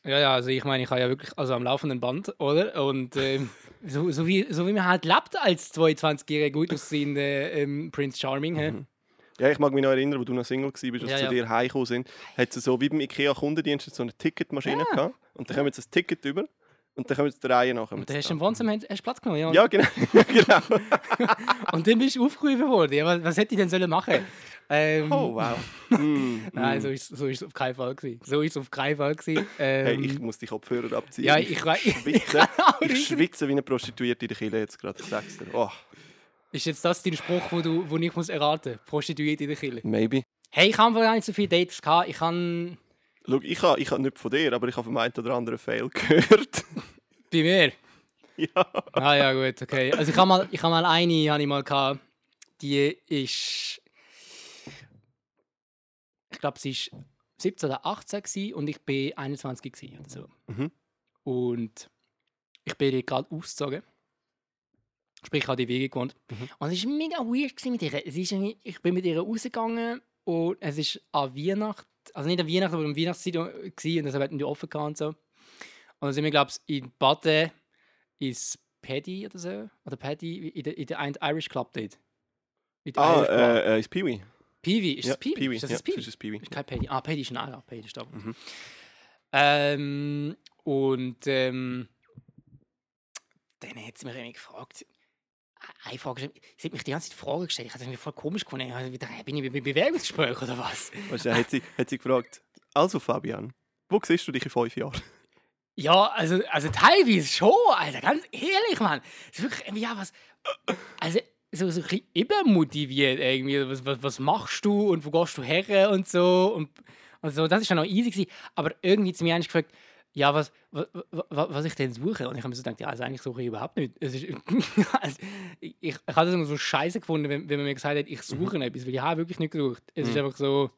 Ja, ja, also ich meine, ich habe ja wirklich also am laufenden Band, oder? Und ähm, so, so, wie, so wie man halt lebt als 22-jähriger gut aussehender ähm, Prince Charming. Mhm. Ja, ich mag mich noch erinnern, wo du noch Single warst, als Ja, zu ja. dir heimgekommen sind. Hat sie so wie beim IKEA-Kundendienst so eine Ticketmaschine Ja. gehabt. Und dann kommen sie das Ticket über. Und dann kommen sie der Reihe nach. Und dann hast du im Wohnzimmer hast, Platz genommen, ja. Ja, genau. genau. Und dann bist du aufgerufen worden. Ja, was, hätte ich denn sollen machen? Ähm, Oh, wow. Mm, Nein, mm. so ist, so ist es auf keinen Fall gewesen. So ist es auf keinen Fall gewesen. Hey, Ähm, ich muss die Kopfhörer abziehen. ja, ich weiß. schwitze. auch Ich schwitze wie eine Prostituierte in der Kille jetzt gerade. Ich sag's dir. Oh, Ist jetzt das dein Spruch, wo, du, wo ich muss erraten muss? Prostituiert in der Kille. maybe. Hey, ich habe gar nicht so viele Dates gehabt. Ich habe Schau, ich habe ich ha nicht von dir, aber ich habe vom einen oder anderen Fail gehört. Bei mir? ja. Ah ja, gut, okay. Also ich habe mal, ich hab mal eine, habe ich mal gehabt, die ist... Ich glaube, sie ist 17 oder 18 gewesen und ich bin 21 gewesen oder so. Mhm. Und ich bin gerade ausgezogen. Sprich, ich habe die Wege gewohnt. Mhm. Und es war mega weird gewesen mit ihr. Es ist ich bin mit ihr rausgegangen und es ist an Weihnachten, also nicht an Weihnachten, aber um Weihnachtszeit gewesen, und deshalb hatten die offen gehabt und so. Und dann sind wir, glaube ich, in Baden ins Paddy oder so. Oder Paddy, in der, in der einen Irish Club dort. Ah, äh, äh, ist Peewee. Peewee, ist ja, das Peewee? Ist das ja, Peewee? ist das Peewee. Ist kein Paddy. Ah, Paddy ist ein anderer. Paddy ist da. Mhm. Ähm, und ähm, dann hat sie mich irgendwie gefragt. Eine Frage, gestellt- sie hat mich die ganze Zeit Fragen gestellt. Ich habe irgendwie voll komisch gefunden. Ich habe wieder, bin ich bei Bewerbungsgespräch oder was? Weißt du, hat sie, hat sie gefragt, also Fabian, wo siehst du dich in fünf Jahren? Ja, also, also teilweise schon, Alter. Ganz ehrlich, Mann. Es ist wirklich irgendwie, ja, was. Also, so, so ein bisschen übermotiviert irgendwie. Was, was, was machst du und wo gehst du her und so. Und, und so. Das war noch easy. Gewesen. Aber irgendwie zu mir eigentlich gefragt, ja, was, was, was ich denn suche. Und ich habe mir so gedacht, ja, also eigentlich suche ich überhaupt nicht. Es ist, also, ich, ich habe das immer so scheiße gefunden, wenn, wenn man mir gesagt hat, ich suche etwas, weil ich habe wirklich nicht gesucht. Es ist Mhm. einfach so.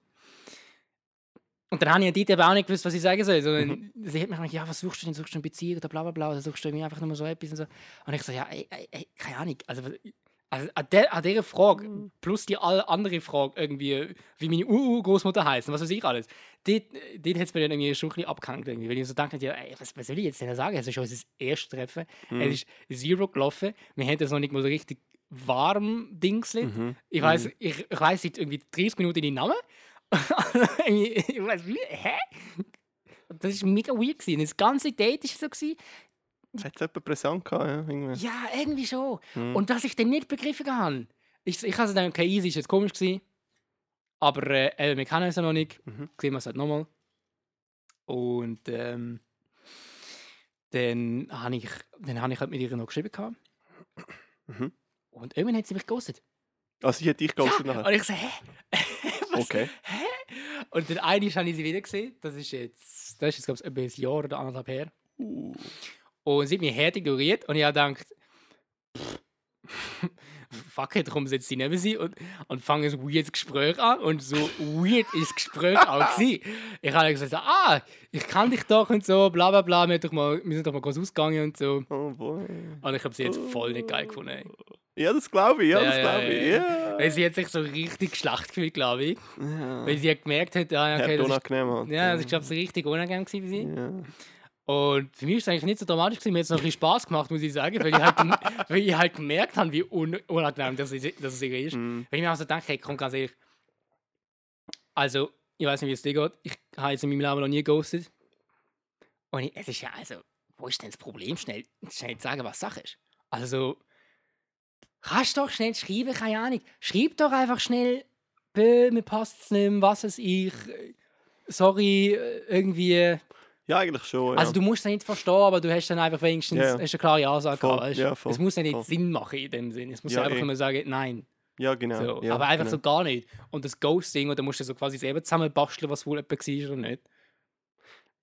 Und dann habe ich dort eben auch nicht gewusst, was ich sagen soll. Sondern sie hat mich gefragt, ja, was suchst du denn? Suchst du eine Beziehung oder bla bla bla? Oder suchst du irgendwie einfach nur so etwas und so? Und ich so, ja, ey, ey, ey, keine Ahnung. Also, also an, der, an dieser Frage, plus die alle andere Frage, irgendwie, wie meine Ur-Großmutter heißt und was weiß ich alles, dort, dort hat es mir dann irgendwie schon ein bisschen abgehängt. Irgendwie, weil ich so dachte, ja, ey, was, was soll ich jetzt denn sagen? Es ist schon unser erstes Treffen. Es ist Zero gelaufen. Wir haben das noch nicht mal so richtig warm Dingslet. Mhm. Ich weiß, ich, ich weiß seit irgendwie 30 Minuten den Namen. Ich weiß, wie, hä? Das war mega weird. Gewesen. Das ganze Date war so. Gewesen. Hat es jemand präsent gehabt? Ja, irgendwie. Ja, irgendwie schon. Mhm. Und dass ich den nicht begriffen habe. Ich, ich habe gedacht, okay, easy, ist jetzt komisch gewesen. Aber äh, wir kennen uns ja noch nicht. Mhm. Sehen wir es halt nochmal. Und ähm, dann habe ich, dann habe ich halt mit ihr noch geschrieben. Gehabt. Mhm. Und irgendwann hat sie mich ghostet. Ah, sie hat dich ghostet nachher? Und ich so, hä? Was? Okay. Hä? Und dann einmal habe ich sie wieder gesehen. Das ist jetzt, das ist jetzt glaube ich, etwa ein Jahr oder anderthalb her. Uh. Und sie hat mich hart ignoriert und ich habe gedacht, fuck it, komm, setz sie neben sie und, und fange ein weirdes Gespräch an. Und so weird ist das Gespräch auch gewesen. Ich habe gesagt, ah, ich kann dich doch und so, bla bla bla, wir, doch mal, wir sind doch mal groß ausgegangen und so. Oh boy. Und ich habe sie jetzt voll nicht geil gefunden. Ey. Ja, das glaube ich, ja, Ja, das glaube ich. ja. Ja. Weil sie hat sich so richtig schlecht gefühlt, glaube ich. Weil sie hat gemerkt hat, ah, okay, Hart das ist, halt. ja, das ist, glaube ich, richtig unangenehm gewesen für sie. Und für mich ist es eigentlich nicht so dramatisch gewesen. Mir hat es noch ein bisschen Spaß gemacht, muss ich sagen, weil ich halt, weil ich halt gemerkt habe, wie un unangenehm das, ist. Mhm. Weil ich mir auch so denke, hey, komm, ganz ehrlich. Also, ich weiß nicht, wie es dir geht. Ich habe jetzt in meinem Leben noch nie ghostet. Und ich, es ist ja, also, wo ist denn das Problem? Schnell, schnell zu sagen, was Sache ist. Also, kannst doch schnell schreiben, keine Ahnung. Schreib doch einfach schnell, mir passt es nicht was es ich. Sorry, äh, irgendwie. Ja, eigentlich schon. Ja. Also du musst es nicht verstehen, aber du hast dann einfach wenigstens Ja, ja. hast eine klare Ansage Voll, gehabt. ja, voll, es muss ja nicht voll. Sinn machen in dem Sinn. Es muss Ja, ja, einfach eh. nur sagen, nein. ja, genau. So. ja, aber einfach genau. so gar nicht. Und das Ghosting, oder musst du so quasi selber zusammenbasteln, was wohl jemand war oder nicht.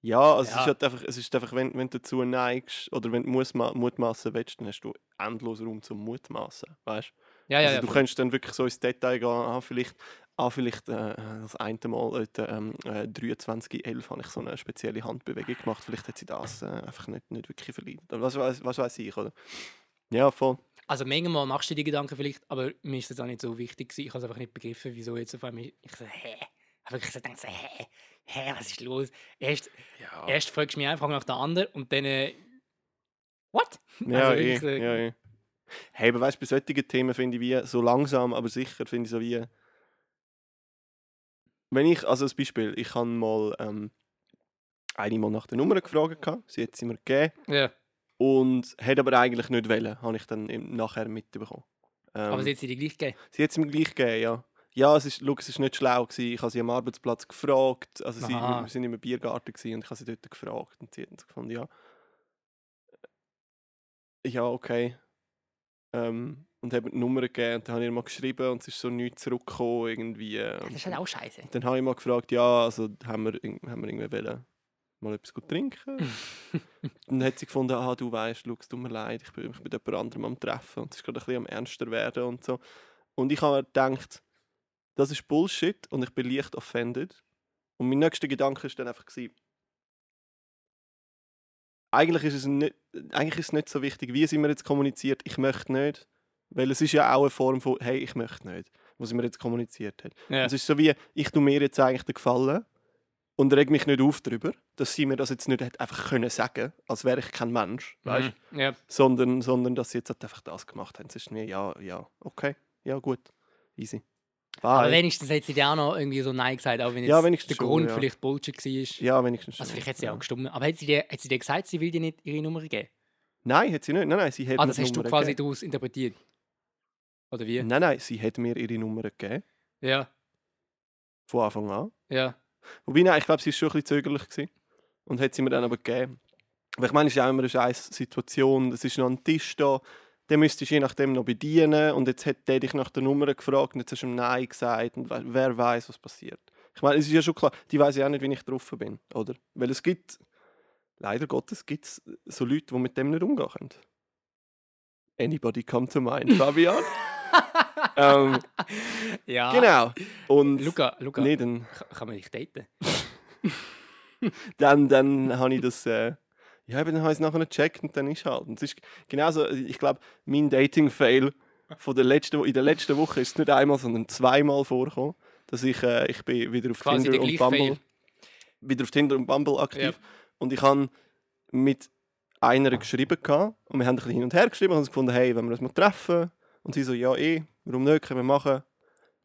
Ja, also Es, Ja. ist halt einfach, es ist einfach, wenn, wenn du dazu neigst oder wenn du Mutma- mutmaßen willst, dann hast du endlos Raum zum Mutmaßen. Weißt? Ja, ja, also ja. du kannst dann wirklich so ins Detail gehen, ah, vielleicht, ah, vielleicht äh, das eine Mal äh, ähm, äh, 23.11 habe ich so eine spezielle Handbewegung gemacht, vielleicht hat sie das äh, einfach nicht, nicht wirklich verliehen. Was, weiß- was weiß ich, oder? Ja, voll. Also manchmal machst du dir die Gedanken vielleicht, aber mir ist das auch nicht so wichtig gewesen. Ich habe es einfach nicht begriffen, wieso jetzt auf einmal... Ich so, hä? Ich habe wirklich so gedacht, so, hä? Hä, was ist los? Erst, Ja, erst fragst du mich einfach nach der anderen und dann... Äh, what? ja, also eh, wirklich so- ja, eh. Hey, aber weißt du, bei solchen Themen finde ich wie, so langsam, aber sicher, finde ich so wie. Wenn ich, also als Beispiel, ich habe mal ähm, eine mal nach der Nummer gefragt, gehabt, sie hat sie mir gegeben Ja, und hat aber eigentlich nicht wollen, habe ich dann nachher mitbekommen. Ähm, aber sie hat sie dir gleich gegeben. sie hat es mir gleich gegeben, ja. Ja, es ist, schau, es ist nicht schlau gewesen. Ich habe sie am Arbeitsplatz gefragt. Also sie, wir sind im Biergarten gewesen und ich habe sie dort gefragt und sie hat gefunden, ja, ja, okay. Ähm, und haben mir die Nummer gegeben und dann habe ich ihr mal geschrieben und es ist so nichts zurückgekommen irgendwie. äh, Das ist halt auch scheiße. Dann habe ich mal gefragt, ja, also haben wir, haben wir irgendwie wollen, mal etwas gut trinken? dann hat sie gefunden, ah, du weißt, es tut mir leid, ich bin, mit jemand anderem am Treffen und es ist gerade ein bisschen am ernster werden und so. Und ich habe gedacht, das ist Bullshit und ich bin leicht offended. Und mein nächster Gedanke war dann einfach, gewesen, eigentlich ist, es nicht, eigentlich ist es nicht so wichtig, wie sie mir jetzt kommuniziert, ich möchte nicht. Weil es ist ja auch eine Form von, hey, ich möchte nicht, was sie mir jetzt kommuniziert hat. Ja. Es ist so wie, ich tue mir jetzt eigentlich den Gefallen und reg mich nicht auf darüber, dass sie mir das jetzt nicht hat einfach können sagen, als wäre ich kein Mensch, weißt? Mhm. Ja. sondern, sondern dass sie jetzt halt einfach das gemacht haben. Es ist mir, ja, ja, okay, ja, gut, easy. Aber Bye. wenigstens hat sie dir auch noch irgendwie so Nein gesagt, auch wenn jetzt Ja, der schon, Grund ja. vielleicht Bullshit war. Ja, wenigstens Also vielleicht hat sie ja. auch gestummt. Aber hat sie, dir, hat sie dir gesagt, sie will dir nicht ihre Nummer geben? Nein, hat sie nicht. Nein, nein, sie hat Ah, das hast du quasi daraus interpretiert? Oder wie? Nein, nein, sie hat mir ihre Nummer gegeben, Ja, von Anfang an. ja. Wobei, nein, ich glaube, sie war schon ein bisschen zögerlich. Gewesen. Und hat sie mir dann aber gegeben. Aber ich meine, es ist auch immer eine scheiß Situation. Es ist noch ein Tisch da, den müsstest du je nachdem noch bedienen. Und jetzt hat der dich nach der Nummer gefragt und jetzt hast du ihm Nein gesagt. Und we- wer weiß, was passiert. Ich meine, es ist ja schon klar, die weiß ja auch nicht, wie ich drauf bin, oder? Weil es gibt, leider Gottes, gibt es so Leute, die mit dem nicht umgehen können. Anybody come to mind, Fabian? Ähm, ja. genau. Und Luca, Luca nee, dann ka- kann man dich daten? dann, dann habe ich das. Äh, ja, dann habe ich es nachher gecheckt und dann ist halt. Und es ist genauso, ich glaube, mein Dating-Fail von der letzten, in der letzten Woche ist es nicht einmal, sondern zweimal vorgekommen, dass ich, äh, ich bin wieder auf Quasi der Tinder und Bumble, Fail. wieder auf Tinder und Bumble aktiv. Ja. Und ich habe mit einer geschrieben gehabt, und wir haben ein bisschen hin und her geschrieben und haben gefunden, hey, wenn wir uns mal treffen. Und sie so, ja eh, warum nicht, können wir machen.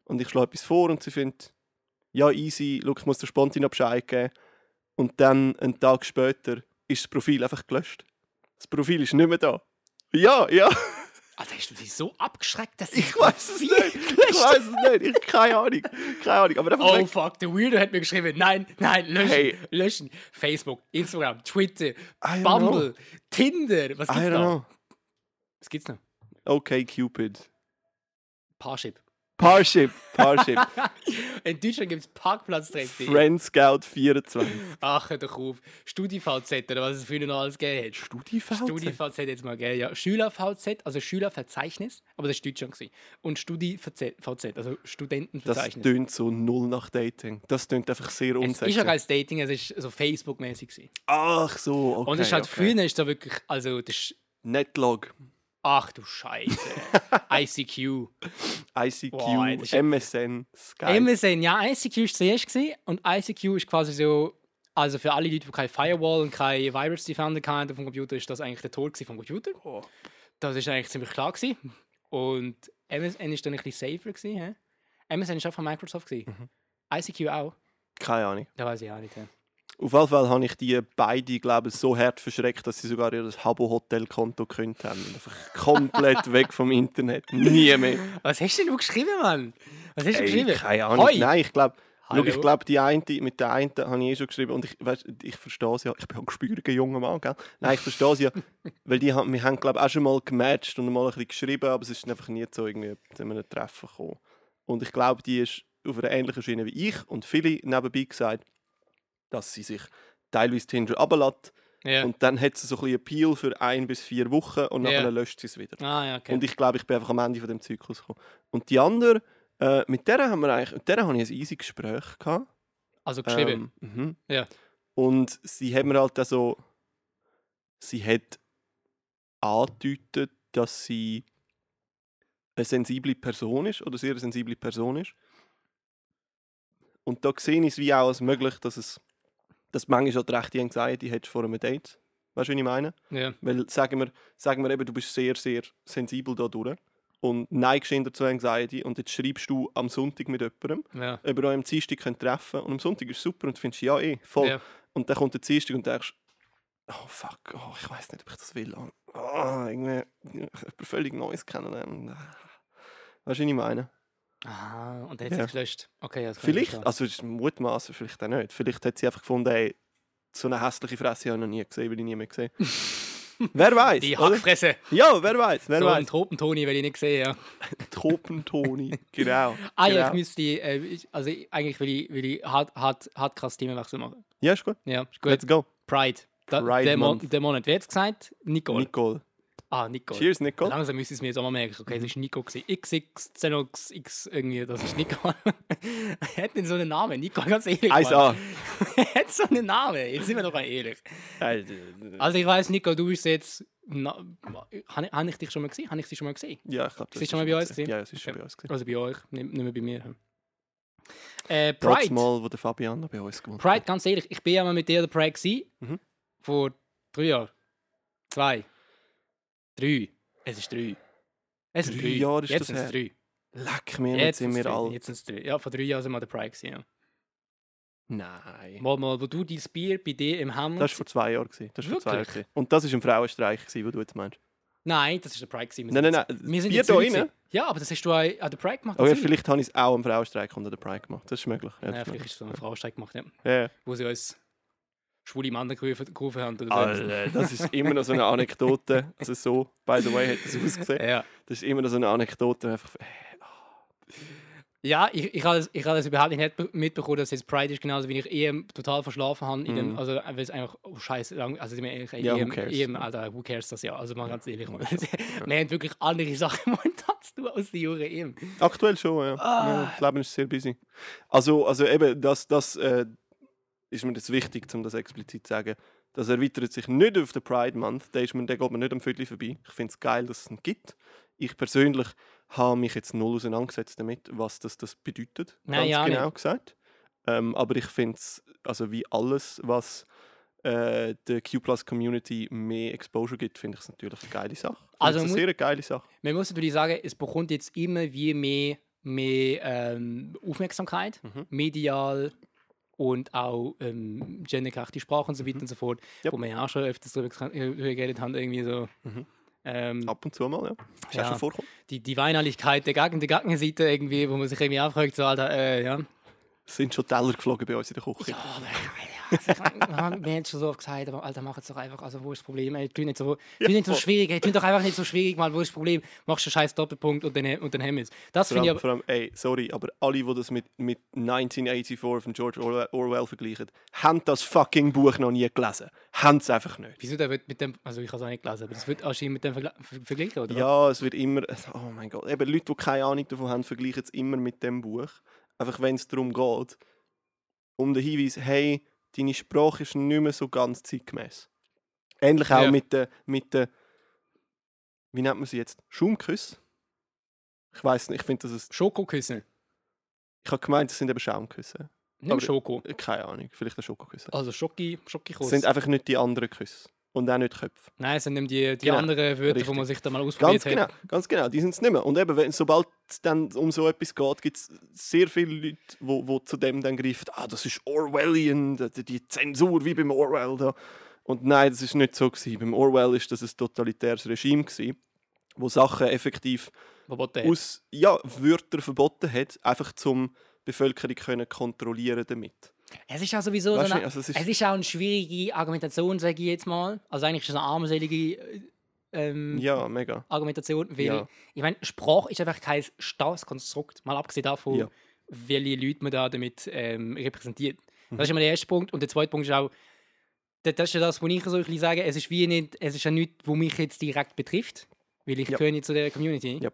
Und ich schlage etwas vor und sie findet, ja easy, schau, ich muss der Spontan noch Bescheid geben. Und dann, einen Tag später, ist das Profil einfach gelöscht. Das Profil ist nicht mehr da. Ja, ja, Alter, hast du dich so abgeschreckt, dass sie ich weiß es nicht. Ich weiß es nicht. Ich keine Ahnung. Keine Ahnung. Aber Oh weg. fuck, der Weirdo hat mir geschrieben, nein, nein, löschen, Hey. löschen. Facebook, Instagram, Twitter, don't know. Bumble, Tinder, was gibt's noch? know. Was gibt's noch? Okay, Cupid. Parship. Parship. Parship. In Deutschland gibt's Parkplatz-Trend. Friend Scout 24. Ach, hör doch auf. StudiVZ oder was es früher noch alles gegeben hat. StudiVZ? StudiVZ jetzt mal gegeben, ja. SchülerVZ, also Schülerverzeichnis, aber das war Deutschland. gewesen. Und StudiVZ, also Das Studentenverzeichnis. tönt so null nach Dating. Das tönt einfach sehr es unsexy. ist ja kein Dating, es ist so Facebook-mäßig. Ach so, okay. Und es ist halt okay. früher ist da wirklich, also das ist, Netlog, ach du Scheiße. ICQ. ICQ, ja- MSN, Skype. MSN, ja, ICQ war zuerst gewesen, und ICQ ist quasi so, also für alle Leute, die keine Firewall und keine Virus Defender hatten auf dem Computer, ist das eigentlich der Tod gewesen vom Computer. Oh. Das ist eigentlich ziemlich klar gewesen. Und MSN ist dann ein bisschen safer gewesen. Hä? MSN ist auch von Microsoft gewesen. Mhm. ICQ auch. Keine Ahnung. Da weiß ich auch nicht. hä? Auf jeden Fall habe ich die beide, glaube ich, so hart verschreckt, dass sie sogar ihr Habbo-Hotel-Konto gekündigt haben. Einfach komplett weg vom Internet. Nie mehr. Was hast denn du geschrieben, Mann? Was hast du Ey, geschrieben? keine Ahnung. Hoi. Nein, ich glaube, Hallo? ich glaube, die eine, mit der einen habe ich eh schon geschrieben und ich, weißt, ich verstehe sie ja. Ich bin ein gespüriger junger Mann, gell? Nein, ich verstehe sie ja, weil die, haben- wir haben, glaube ich, auch schon mal gematcht und mal ein bisschen geschrieben, aber es ist einfach nie so irgendwie zu einem Treffen gekommen. Und ich glaube, die ist auf einer ähnlichen Schiene wie ich und viele nebenbei gesagt, dass sie sich teilweise Tinder runterlässt Ja. und dann hat sie so ein bisschen Appeal für ein bis vier Wochen und Ja. nachher löscht sie es wieder. ah, ja, okay. Und ich glaube, ich bin einfach am Ende von dem Zyklus gekommen. Und die andere, äh, mit der haben wir eigentlich, mit der habe ich ein easy Gespräch gehabt. also geschrieben. Ähm, mhm. Ja. Und sie hat mir halt so, sie hat angedeutet, dass sie eine sensible Person ist oder sehr sensible Person ist. Und da sehe ich es wie auch als möglich, dass es dass manchmal auch die rechte Anxiety hättest vor einem Date. Weißt du, wie ich meine? ja. Weil sagen wir, sagen wir eben, du bist sehr, sehr sensibel da durch und neigst eher zu Anxiety und jetzt schreibst du am Sonntag mit jemandem, Ja. ob ihr euch am Dienstag könnt treffen und am Sonntag ist es super und du findest ja eh, voll. Ja. Und dann kommt der Dienstag und denkst, oh fuck, oh, ich weiß nicht, ob ich das will. Oh, oh, irgendwie jemand völlig Neues kennenlernen. Weißt du, was ich meine? Aha, und dann hat Ja. sie gelöscht. Okay, ja, Vielleicht, also ist vielleicht auch nicht. Vielleicht hat sie einfach gefunden, ey, so eine hässliche Fresse habe ich noch nie gesehen, will ich nie mehr gesehen. Wer weiß? Die oder? Hackfresse. Ja, wer weiß? Wer So ein weiß? Tropentoni will ich nicht sehen, ja. Tropentoni. genau. Ah ja, genau. ich müsste, äh, ich- also ich- eigentlich will ich, will ich hart, hart, hart krass Themenwechsel machen. Ja, ist gut. Ja, ist gut. Let's go. Pride. Da, Pride der, Mon Month. der Monat. Wer hat es gesagt? Nicole. Nicole. Ah, Nicole. Cheers, Nicole. Langsam müsste ich es mir jetzt auch mal merken. Okay, es ist Nico. gewesen. XX, Xenox, X, irgendwie, das ist Nicole. er hat denn so einen Namen? Nicole, ganz ehrlich. Mann. 1A. er hat so einen Namen. Jetzt sind wir doch mal ehrlich. Also ich weiß, Nico, du bist jetzt. Na, habe ich, hab ich dich schon mal gesehen? Habe ich dich schon mal gesehen? Ja, ich glaube, Sie ist schon mal bei uns gewesen? Ja, sie ist schon bei uns. gewesen. Also bei euch, nicht, nicht mehr bei mir. Äh, Trotz Pride. mal, wo der Fabian noch bei uns gewohnt Pride, ganz ehrlich, ich bin ja mal mit dir der Pride gewesen. Mhm. Vor drei Jahren. Zwei. Drei. Es ist drei. Es Drei drei. Jahre ist Jetzt das sind es drei. Leck mir, jetzt Jetzt sind wir alt. Jetzt sind es drei. Ja, vor drei Jahren sind wir der Pride gewesen. Ja. Nein. Mal, mal, wo du dein Bier bei dir im Hammer... Das war vor zwei Jahren. gewesen. Das war vor zwei Jahren. Gewesen. Und das war ein Frauenstreich, gewesen, den du jetzt meinst. Nein, das ist der Pride gewesen. Wir Nein, nein, nein. Wir sind Bier da rein? Ja, aber das hast du auch an der Pride gemacht. Oh, ja, Zürich. vielleicht habe ich es auch am Frauenstreik unter der Pride gemacht. Das ist möglich. Ja, Ja, das ist vielleicht ist es so eine Frauensteig gemacht, ja. Ja, ja. Wo sie uns schwule Männer gerufen, haben. Oder. Alter, das ist immer noch so eine Anekdote. Also so, by the way, hat das ausgesehen. Ja. Das ist immer noch so eine Anekdote. Einfach, äh, Ja, ich, ich habe das, ich habe das überhaupt nicht be- mitbekommen, dass jetzt Pride ist, genauso wie ich EM total verschlafen habe. In dem, Mhm. also, äh, weil es einfach, oh Scheiße, lang, also, ich meine, ehrlich, Ja, who EM, cares? EM, Alter, who cares das ja? Also, mal ganz ehrlich, wir haben wirklich andere Sachen momentan zu tun als die Jure EM. Aktuell schon, ja. Ah. ja. Das Leben ist sehr busy. Also, also eben, das, das äh, ist mir jetzt wichtig, um das explizit zu sagen. Das erweitert sich nicht auf den Pride Month. Der, ist mir, der geht mir nicht am Viertel vorbei. Ich finde es geil, dass es ihn gibt. Ich persönlich habe mich jetzt null auseinandergesetzt damit, was das, das bedeutet. Nein, ganz ja genau gesagt. Ähm, aber ich finde es, also wie alles, was äh, der Q-Plus-Community mehr Exposure gibt, finde ich es natürlich eine geile Sache. Ich Also eine sehr geile Sache. Man muss natürlich sagen, es bekommt jetzt immer wie mehr, mehr ähm, Aufmerksamkeit, Mhm. medial und auch ähm, gendergerechte Sprache und so weiter und so fort, Ja. wo wir ja auch schon öfters darüber äh, geredet haben, irgendwie so. Mhm. Ähm, Ab und zu mal, ja. Ist Ja. schon vorkommen. die, die Weinerlichkeit der, Gegen der Gegenseite irgendwie, wo man sich irgendwie auch fragt, so, Alter, äh, ja. Es sind schon Teller geflogen bei uns in der Küche. Ja, aber, also, ich mein, wir haben schon so oft gesagt, aber Alter, mach es doch einfach, also wo ist das Problem? Ey, tu nicht so, tu nicht so schwierig, ey, tu doch einfach nicht so schwierig, mal, wo ist das Problem? Machst du einen scheiß Doppelpunkt und dann, und dann haben wir es. Das finde ich aber, vor allem, ey, sorry, aber alle, die das mit, mit 1984 von George Orwell, Orwell vergleichen, haben das fucking Buch noch nie gelesen. Haben es einfach nicht. wieso der wird mit dem, also ich habe es auch nicht gelesen, aber das wird anscheinend mit dem Vergla ver verglichen, oder? Ja, es wird immer, oh mein Gott, eben Leute, die keine Ahnung davon haben, vergleichen es immer mit dem Buch. Einfach wenn es darum geht, um den Hinweis, hey, deine Sprache ist nicht mehr so ganz zeitgemäß. Ähnlich auch Ja. mit den, mit den, wie nennt man sie jetzt? Schaumküsse? Ich weiß nicht, ich finde das ist, Schokoküsse. ich habe gemeint, das sind eben Schaumküsse. Nicht Schoko. Keine Ahnung, vielleicht ein Schokoküsse. Also Schoki, Schokikuss. sind einfach nicht die anderen Küsse. Und auch nicht Köpfe. Nein, es sind eben die, die Genau, anderen Wörter, richtig. wo man sich da mal ausprobiert Ganz genau, hat. ganz genau, die sind es nicht mehr. Und eben, wenn, sobald es dann um so etwas geht, gibt es sehr viele Leute, die wo, wo zu dem dann greifen, ah, das ist Orwellian, die, die Zensur wie beim Orwell. Da. Und nein, das ist nicht so. Gewesen. Beim Orwell ist das ein totalitäres Regime, gewesen, wo Sachen effektiv Verboten. aus ja, Wörter verboten hat, einfach zum die Bevölkerung können kontrollieren damit. Es ist auch sowieso so Weißt eine, also es ist- es ist auch eine schwierige Argumentation, sage ich jetzt mal. Also eigentlich ist es eine armselige äh, ähm, Ja, mega. Argumentation, weil Ja. ich meine, Sprache ist einfach kein starres Konstrukt, mal abgesehen davon, Ja. welche Leute man da damit ähm, repräsentiert. Mhm. Das ist immer der erste Punkt. Und der zweite Punkt ist auch, das das ist ja das, was ich so ein bisschen sage, es ist wie nicht, es ist ja nichts, was mich jetzt direkt betrifft, weil ich Ja. gehöre nicht zu der Community. Ja.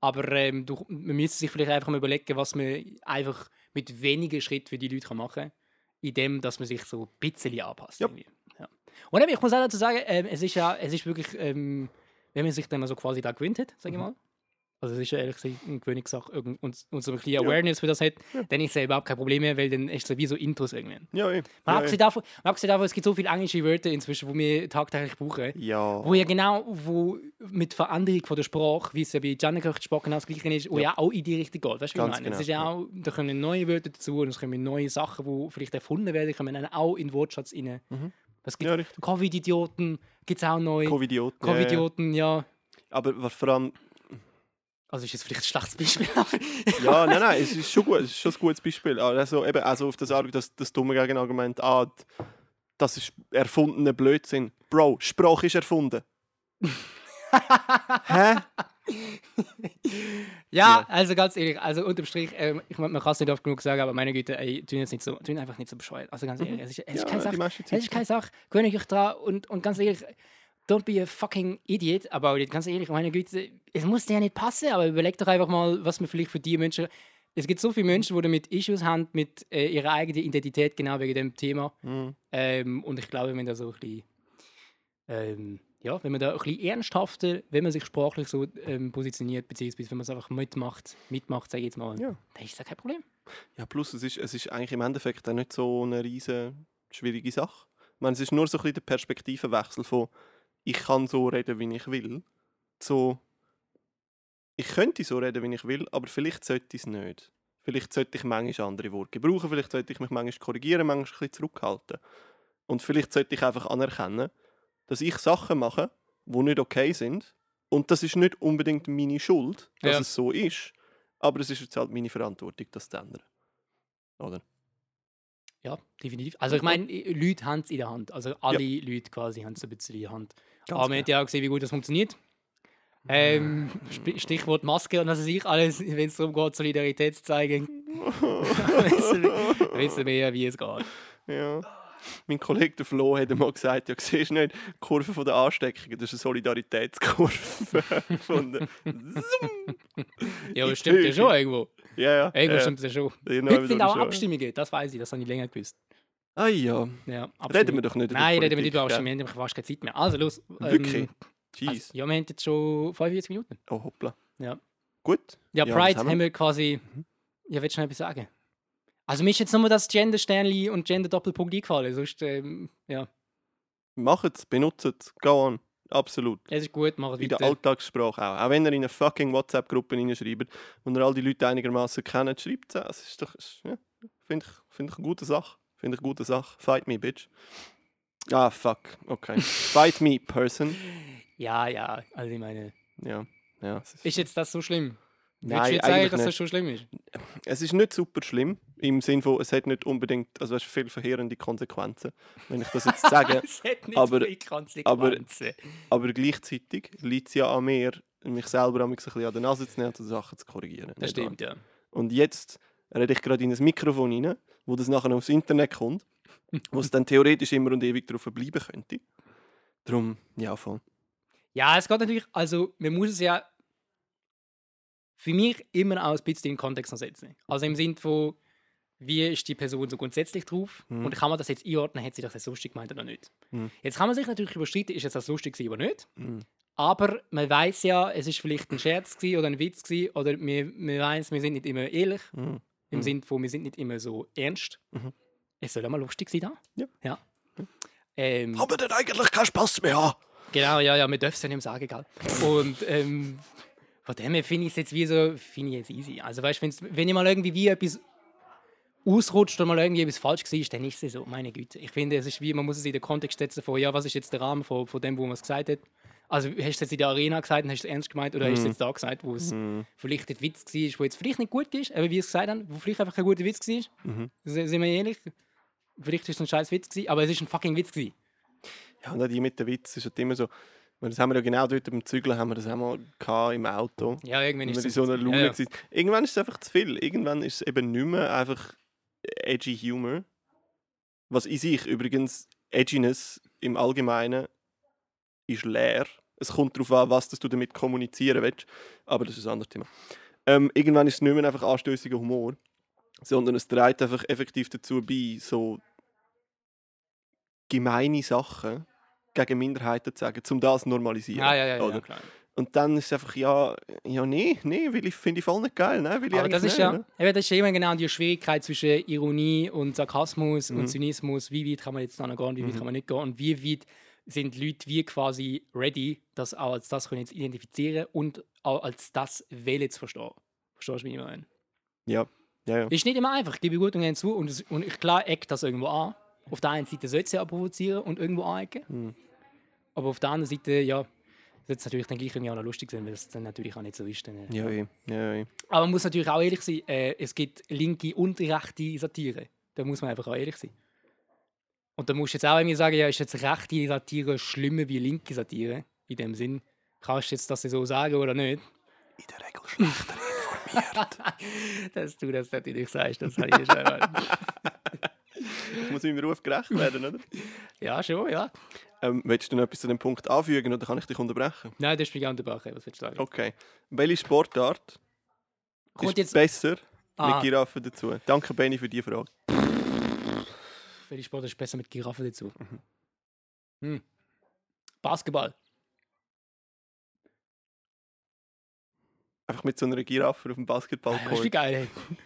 Aber ähm, du, man müsste sich vielleicht einfach mal überlegen, was man einfach mit wenigen Schritten für die Leute machen kann, indem dass man sich so ein bisschen anpasst. Ja. Ja. Und eben, ich muss auch dazu sagen, ähm, es ist ja, es ist wirklich, ähm, wenn man sich dann mal so quasi da gewöhnt hat, sage ich Mhm. mal. Also es ist ja ehrlich gesagt eine Gewöhnungssache und, und so ein bisschen Ja. Awareness für das hat, Ja. dann ist es ja überhaupt kein Problem mehr, weil dann ist es wie so Intros irgendwann. Ja, eh. Mal ja, abgesehen, davon, mal abgesehen davon, es gibt so viele englische Wörter inzwischen, die wir tagtäglich brauchen. ja. Wo ja genau wo mit Veränderung von der Sprache, wie es ja bei Gianni Sprach genau das gleiche ist, wo ja. Ja. auch in die Richtung geht. Weißt du, wie ich meine? Es genau, ist ja ja. auch, da kommen neue Wörter dazu und es kommen neue Sachen, die vielleicht erfunden werden, kommen dann auch in den Wortschatz rein. Mhm. Was gibt ja, richtig. Covid-Idioten gibt es auch neu. Covidioten. Ja, ja. Covid-Idioten, ja. Aber was vor allem, Also ist jetzt vielleicht ein schlechtes Beispiel. ja, nein, nein, es ist schon gut, es ist schon ein gutes Beispiel. Also eben, also auf das, das, das dumme Gegenargument, ah, das ist erfundener Blödsinn. Bro, Sprache ist erfunden. Hä? Ja, also ganz ehrlich, also unterm Strich, ähm, ich, man kann es nicht oft genug sagen, aber meine Güte, ey, tun jetzt nicht so, tun einfach nicht so bescheuert. Also ganz ehrlich, es ist, es ist Ja, keine Sache. Es ist keine Sache, gewöhnt euch dran und, und ganz ehrlich, don't be a fucking idiot about it. Ganz ehrlich, meine Güte, es muss dir ja nicht passen, aber überleg doch einfach mal, was man vielleicht für die Menschen. Es gibt so viele Menschen, die damit Issues haben mit äh, ihrer eigenen Identität, genau wegen dem Thema. Mhm. Ähm, und ich glaube, wenn da so ein bisschen, ähm, ja, wenn man da ein bisschen ernsthafter, wenn man sich sprachlich so ähm, positioniert, beziehungsweise wenn man es einfach mitmacht, mitmacht, sage ich jetzt mal, Ja. dann ist das kein Problem. Ja, plus es ist, es ist eigentlich im Endeffekt auch nicht so eine riesen schwierige Sache. Ich meine, es ist nur so ein bisschen der Perspektivenwechsel von ich kann so reden, wie ich will, so ich könnte so reden, wie ich will, aber vielleicht sollte ich es nicht. Vielleicht sollte ich manchmal andere Worte gebrauchen, vielleicht sollte ich mich manchmal korrigieren, manchmal ein bisschen zurückhalten. Und vielleicht sollte ich einfach anerkennen, dass ich Sachen mache, die nicht okay sind. Und das ist nicht unbedingt meine Schuld, dass Ja. es so ist. Aber es ist jetzt halt meine Verantwortung, das zu ändern. Oder? Ja, definitiv. Also ich meine, Leute haben es in der Hand. Also alle Leute quasi haben es ein bisschen in der Hand. Ganz Aber man hat ja auch gesehen, wie gut das funktioniert. Ähm, Sp- Stichwort Maske und was weiß ich alles, wenn es darum geht, Solidarität zu zeigen, wissen, wir- wissen wir ja, wie es geht. Ja. Mein Kollege der Flo hat mal gesagt, ja, siehst du nicht, die Kurve von der Ansteckung, das ist eine Solidaritätskurve. von der. Ja, das stimmt ja schon irgendwo. Ja, ja. Irgendwo ja. stimmt das schon. Heute sind auch. Abstimmungen, das weiß ich, das habe ich länger gewusst. Ah ja, Ja, reden wir doch nicht über Nein, reden wir nicht Politik, über gell? Abstimmungen, wir haben fast keine Zeit mehr. Also los. Wirklich? Ähm, Jeez. also, ja, wir haben jetzt schon 45 Minuten. Oh, hoppla. Ja. Gut. Ja, Ja, Pride haben haben wir? wir quasi. Ja, willst du noch etwas sagen? Also, mir ist jetzt nur das Gender-Sternli und Gender-Doppelpunkt eingefallen. Sonst, ähm, ja, Macht es, benutzt es, go on. Absolut. es ist gut, mach es In der. Alltagssprache auch. Auch wenn ihr in eine fucking WhatsApp-Gruppe reinschreibt und ihr all die Leute einigermaßen kennt, schreibt es. Das ist doch, ja, finde ich, find ich eine gute Sache. Finde ich eine gute Sache. Fight me, bitch. Ah, fuck. Okay. Fight me, person. Ja, ja, also ich meine, Ja. ja ist, ist jetzt das so schlimm? Nein, du jetzt sagen, eigentlich dass das schon schlimm ist? es ist nicht super schlimm. Im Sinne von, es hat nicht unbedingt, also es hat viel verheerende Konsequenzen, wenn ich das jetzt sage. es hat nicht aber- viele Konsequenzen. Aber gleichzeitig liegt es ja an mir, mich selber ein bisschen an der Nase zu nehmen und die Sachen zu korrigieren. Das Nicht wahr? stimmt, ja. Und jetzt rede ich gerade in ein Mikrofon rein, wo das nachher aufs Internet kommt, wo es dann theoretisch immer und ewig drauf bleiben könnte. Darum, ja, voll. Ja, es geht natürlich, also man muss es ja für mich immer auch ein bisschen in den Kontext noch setzen. Also im Sinne von, wie ist die Person so grundsätzlich drauf Mhm. und kann man das jetzt einordnen, hat sie das jetzt lustig gemeint oder nicht. Mhm. Jetzt kann man sich natürlich überstreiten, ist jetzt das lustig oder nicht. Mhm. Aber man weiß ja, es ist vielleicht ein Scherz oder ein Witz gewesen, oder wir, wir weiß, wir sind nicht immer ehrlich, Mhm. im Mhm. Sinne von, wir sind nicht immer so ernst. Mhm. Es soll ja mal lustig sein da. Ja. ja. Ähm, Haben wir denn eigentlich keinen Spaß mehr? Genau, ja, ja, wir dürfen es ja nicht mehr sagen, gell? Und ähm, von dem her finde ich es jetzt wie so, finde ich jetzt easy. Also weißt, wenn's, wenn ich mal irgendwie wie etwas ausrutscht oder mal irgendwie etwas falsch war, dann ist es so, meine Güte. Ich finde, es ist wie, man muss es in den Kontext setzen von, ja, was ist jetzt der Rahmen von, von dem, wo man es gesagt hat. Also hast du es jetzt in der Arena gesagt und hast du es ernst gemeint oder hast du es jetzt da gesagt, wo es Mhm. vielleicht ein Witz war, wo jetzt vielleicht nicht gut ist, aber wie es gesagt haben, wo vielleicht einfach kein guter Witz war. Mhm. Sind wir ehrlich? Vielleicht ist es ein scheiß Witz gewesen, aber es ist ein fucking Witz gewesen. Ja, und die mit dem Witz ist halt immer so. Das haben wir ja genau dort beim Zügeln haben wir das auch mal im Auto. Ja, irgendwann ist es so einer Laune ja, ja. Irgendwann ist es einfach zu viel. Irgendwann ist es eben nicht mehr einfach edgy Humor. Was in sich übrigens, Edginess im Allgemeinen ist leer. Es kommt darauf an, was du damit kommunizieren willst. Aber das ist ein anderes Thema. Ähm, irgendwann ist es nicht mehr einfach anstößiger Humor, sondern es trägt einfach effektiv dazu bei, so gemeine Sachen gegen Minderheiten zu sagen, um das zu normalisieren. Ja, ja, ja, ja, klar. Und dann ist es einfach, ja, ja, nee, nee, weil ich finde ich voll nicht geil, ne? Will ich Aber das ist nicht, ja, ne? eben, das ist ja immer genau die Schwierigkeit zwischen Ironie und Sarkasmus Mhm. und Zynismus. Wie weit kann man jetzt noch gehen, wie weit Mhm. kann man nicht gehen und wie weit sind Leute wie quasi ready, das auch als das können jetzt identifizieren und auch als das wählen zu verstehen. Verstehst du, wie ich meine? Ja, ja, ja. Ist nicht immer einfach, gebe ich gut und zu. Und, es, und ich klar eckt das irgendwo an. Auf der einen Seite sollte es ja provozieren und irgendwo anecken. Mhm. Aber auf der anderen Seite, ja, sollte es natürlich dann gleich irgendwie auch noch lustig sein, weil es dann natürlich auch nicht so ist. Dann, äh. Ja, eh, ja, eh. Aber man muss natürlich auch ehrlich sein, äh, es gibt linke und rechte Satire. Da muss man einfach auch ehrlich sein. Und da musst du jetzt auch irgendwie sagen, ja, ist jetzt rechte Satire schlimmer wie linke Satire? In dem Sinn. Kannst du jetzt das so sagen oder nicht? In der Regel schlechter informiert. Dass du das natürlich sagst, das habe ich schon. ich muss meinem Ruf gerecht werden, oder? Ja, schon, ja. Ähm, willst du noch etwas zu dem Punkt anfügen oder kann ich dich unterbrechen? Nein, du hast mich gerne unterbrochen. Was willst du sagen? Okay. Welche Sportart Kommt ist jetzt besser Ah. mit Giraffen dazu? Danke, Benny, für die Frage. welche Sport ist besser mit Giraffe dazu? Hm. Basketball. Einfach mit so einer Giraffe auf dem Ah, Das ist wie geil. ey.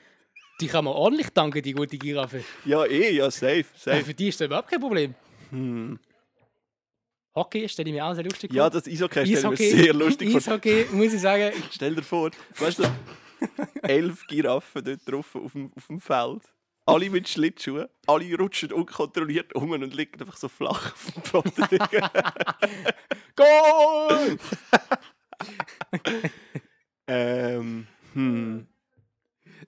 Die kann man ordentlich danken, die gute Giraffe. Ja, eh, ja, safe, Ja, safe. für die ist das überhaupt kein Problem. Hm. Hockey stelle ich mir auch sehr lustig Ja, vor. das Eishockey stelle ich mir sehr lustig vor. Eishockey, muss ich sagen, Stell dir vor, weißt du, elf Giraffen dort drauf auf dem, auf dem Feld. Alle mit Schlittschuhen, alle rutschen unkontrolliert um und liegen einfach so flach auf dem Boden. Goal! ähm, hm.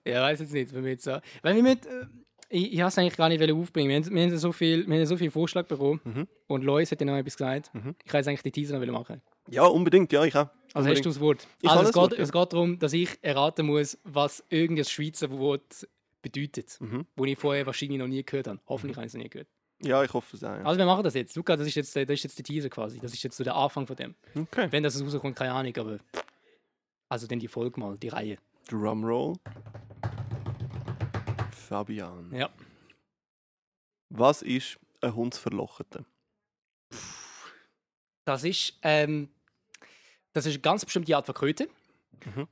Ja, weiß jetzt nicht, wenn wir jetzt so. Weil wir mit, äh, ich, ich habe es eigentlich gar nicht aufbringen. Wir haben, wir haben so viel, wir haben so viel Vorschlag bekommen Mhm. und Lois hat ja noch etwas gesagt. Mhm. Ich kann jetzt eigentlich die Teaser noch machen. Ja, unbedingt, ja, ich auch. Also hast du das Wort? Ich also es, geht, Wort, ja. es geht darum, dass ich erraten muss, was irgendein Schweizer Wort bedeutet, Mhm. wo ich vorher wahrscheinlich noch nie gehört habe. Hoffentlich habe ich es noch nie gehört. Ja, ich hoffe es auch. Ja. Also wir machen das jetzt. Luca, das ist jetzt, das ist jetzt die Teaser quasi. Das ist jetzt so der Anfang von dem. Okay. Wenn das rauskommt, keine Ahnung, aber... Also dann die Folge mal, die Reihe. Drumroll. Fabian. Ja. Was ist ein Hundsverlocheter? Das ist, ähm, das ist eine ganz bestimmte Art von Kröte. Mhm.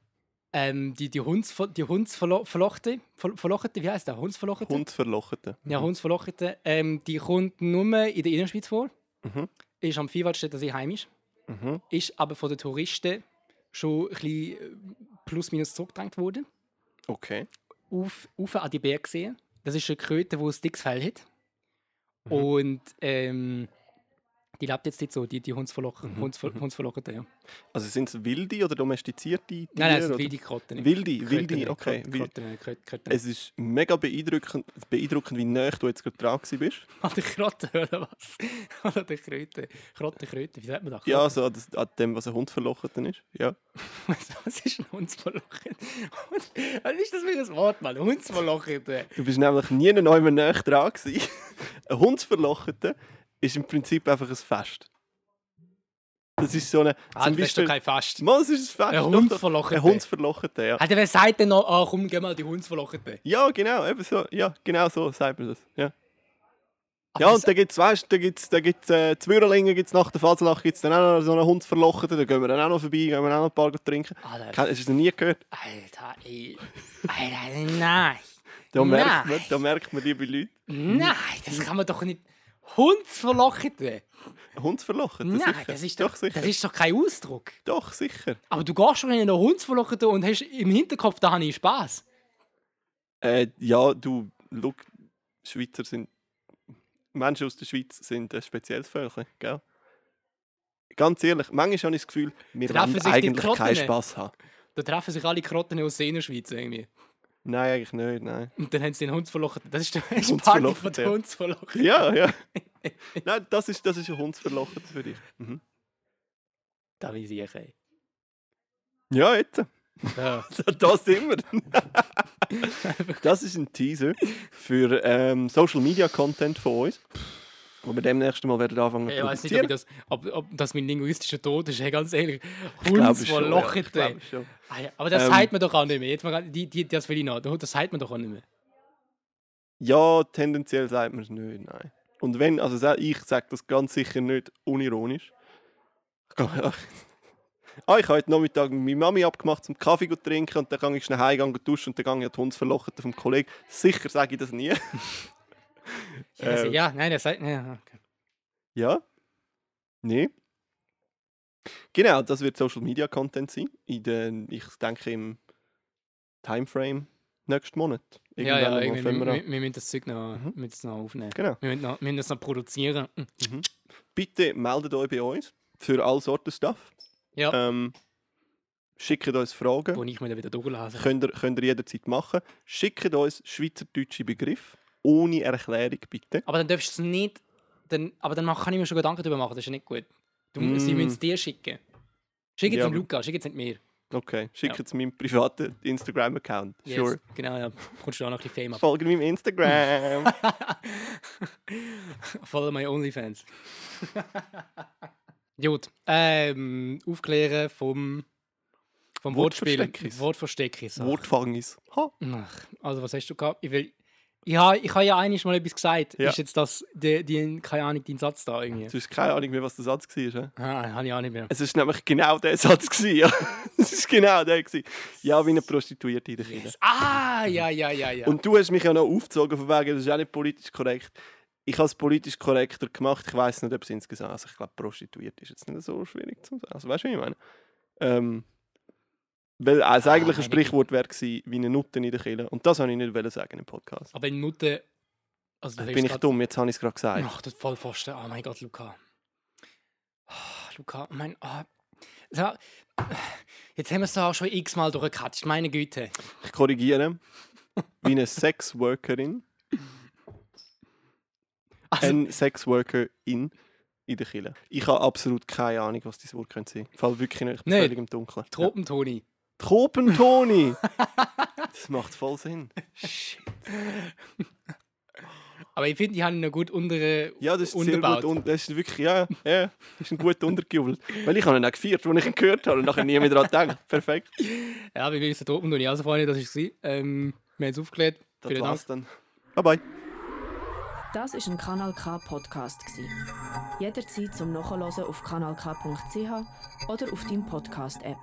Ähm, die, die, Hunds, die Hundsverlochte, Ver- Verlochete, wie heißt der? Hundsverlochete? Hundsverlocheter. Ja, Hundsverlochete. Ähm, die kommt nur in der Innerschweiz vor. Mhm. Ist am Viehwaldstätter See heimisch. Mhm. Ist aber von den Touristen schon ein bisschen äh, plus minus zurückgedrängt worden. Okay. Auf, auf an die Berge sehen. Das ist eine Kröte, die ein dickes Fell hat. Mhm. Und ähm, die lebt jetzt nicht so, die, die Hundsverloch Mhm, Hundsver mhm. Ja. Also sind es wilde oder domestizierte Tiere? Nein, nein, es sind wilde Krotten. Wilde, wilde, okay. Krotten, Krotten, Krotten. Es ist mega beeindruckend, beeindruckend wie nah du jetzt gerade dran gewesen bist. An der Krotte, oder was? Oder der Kröte. Krotte, Kröte, wie sagt man das? Ja, so an das- an dem, was ein Hundsverlocheter ist. Ja. Was, ist ein Hundsverlochete? Was ist das für ein Wort, Mann? Hundsverlochete. Du bist nämlich nie noch mehr näher dran gewesen. ein Hundsverlocheter ist im Prinzip einfach ein Fest. Das ist so eine... Ah, das ist doch kein Fast. Mann, das ist ein Fest. Ein. Hundsverlochete. Ein Hundsverlocheter, ja. Alter, wer sagt denn noch, ah, komm, geh mal die Hundsverlochete? Ja, genau, eben so. Ja, genau so sagt man das. Ja, Aber ja und da gibt es, weißt du, da gibt es da gibt's, äh, Zwirrlinge, gibt's nach der Faselnacht gibt es dann auch noch so einen Hundsverlocheten, da gehen wir dann auch noch vorbei, gehen wir auch noch ein paar trinken. Alter, Hast du das nie gehört? Alter, ey. Alter, nein. Da merkt, man, da merkt man, liebe Leute, Nein, das kann man doch nicht. Hundsverlochete? Hundsverlocheter, Nein, sicher. das ist, doch, doch, sicher. das ist doch kein Ausdruck. Doch, sicher. Aber du gehst schon in einen Hundsverlochete und hast im Hinterkopf, da habe ich Spaß. Äh, ja, du, look, Schweizer sind, Menschen aus der Schweiz sind ein spezielles Völkchen, gell? Ganz ehrlich, manchmal habe ich das Gefühl, wir Treffen wollen eigentlich keinen? Spass haben. Da treffen sich alle Krotten aus der Innerschweiz irgendwie. Nein, eigentlich nicht, nein. Und dann haben sie den Hundsverlocheten. Das ist der das ist Hundsverlochete, Party von den ja. Hundsverlocheten. Ja, ja. Nein, das ist, das ist ein Hundsverlochen für dich. Mhm. Da weiß ich, ey. Ja, jetzt. Ja. Da sind wir. das ist ein Teaser für ähm, Social Media Content von uns, wo wir demnächst mal werden anfangen zu Ich weiß nicht, ob, ich das, ob, ob das mein linguistischer Tod ist. Hey, ganz ehrlich. Ich glaube schon, ja, ich glaube schon. Ah aber das Ähm, sagt man doch auch nicht mehr. Jetzt mal, die, die, das will ich noch. Das sagt man doch auch nicht mehr. Ja, tendenziell sagt man es nicht, nein. Und wenn, also ich sage das ganz sicher nicht unironisch. Ich Ah, ich habe heute Nachmittag mit meiner Mami abgemacht, zum Kaffee zu trinken und dann gehe ich schnell heim, gehe duschen und dann gehe ich die Hundsverlochete vom Kollegen. Sicher sage ich das nie. Ja, das, Ähm. ja nein, das sagt. Ja, okay. Ja? Nee? Genau, das wird Social Media Content sein. In den, ich denke im Timeframe nächsten Monat. ja, ja, irgendwie, wir, wir wir, müssen das Zeug noch, Mhm. müssen noch aufnehmen. Genau. Wir müssen, noch, wir müssen das noch produzieren. Mhm. Bitte meldet euch bei uns für all Sorten Stuff. Ja, Ähm, schickt uns Fragen. wo ich mir dann wieder durchlese. Könnt ihr, könnt ihr jederzeit machen. Schickt uns schweizerdeutsche Begriffe. Ohne Erklärung, bitte. Aber dann darfst du es nicht. Dann, aber dann kann ich mir schon Gedanken darüber machen, das ist ja nicht gut. Du, Mm. Sie müssen es dir schicken. Schick es Ja, Luca, schick es nicht mir. Okay, schick Ja. jetzt meinen privaten Instagram-Account. Yes, Sure. Genau, ja. Kommst du auch noch ein bisschen Fame ab. Folge meinem Instagram. Follow my OnlyFans. Gut. Ähm, aufklären vom, vom Wortspiel. Wortversteckis. Wortversteckis. Wortfangis. Ha. Ach, also, was hast du gehabt? Ich will. Ich habe ich ha ja eigentlich mal etwas gesagt. Ja. Ist jetzt das, die, die, keine Ahnung, dein Satz da irgendwie? Du hast keine Ahnung mehr, was der Satz war. Ja? Ah, habe ich auch nicht mehr. Es ist nämlich genau der Satz. Gewesen, ja. Es ist genau der. Gewesen. Ja, wie eine Prostituierte in der Kirche. Yes. Ah, ja, ja, ja, ja. Und du hast mich ja noch aufgezogen, von wegen, das ist auch nicht politisch korrekt. Ich habe es politisch korrekter gemacht. Ich weiß nicht, ob es insgesamt. Also ich glaube, prostituiert ist jetzt nicht so schwierig zu sagen. Also weißt du, wie ich meine? Ähm, weil es eigentlich ein meine Sprichwort wäre gewesen, wie eine Nutte in der Kirche. Und das wollte ich nicht wollen sagen im Podcast. Aber in Nutte. Also, Äh, bin ich dumm, jetzt habe ich es gerade gesagt. Ach, das Vollpfosten. Oh mein Gott, Luca. Ah, Luca, mein. ah. So, jetzt haben wir es auch schon x-mal durchgekatscht, meine Güte. Ich korrigiere. Wie eine Sexworkerin. Also, Ein Sexworker in in der Kirche. Ich habe absolut keine Ahnung, was dieses Wort könnte sein. Ich falle wirklich nicht. Ich bin völlig im Dunkeln. Tropentoni. Tropentoni! das macht voll Sinn. Shit. Aber ich finde, die haben ihn noch gut unter. Ja, das ist sehr Unterbaut. gut. Und das ist wirklich, ja, ja, das ist ein gut untergejubelt. Weil ich habe ihn auch gefeiert, als ich ihn gehört habe und nachher nie mehr daran gedacht. Perfekt. Ja, wie will ich Tropentoni? Also, Freunde, das war es. Ähm, wir haben es aufgeklärt. Das Vielen Dank. war's dann. Bye bye. Das ist ein Kanal K Podcast. Jederzeit zum Nachhören auf kanalk.ch oder auf deinem Podcast App.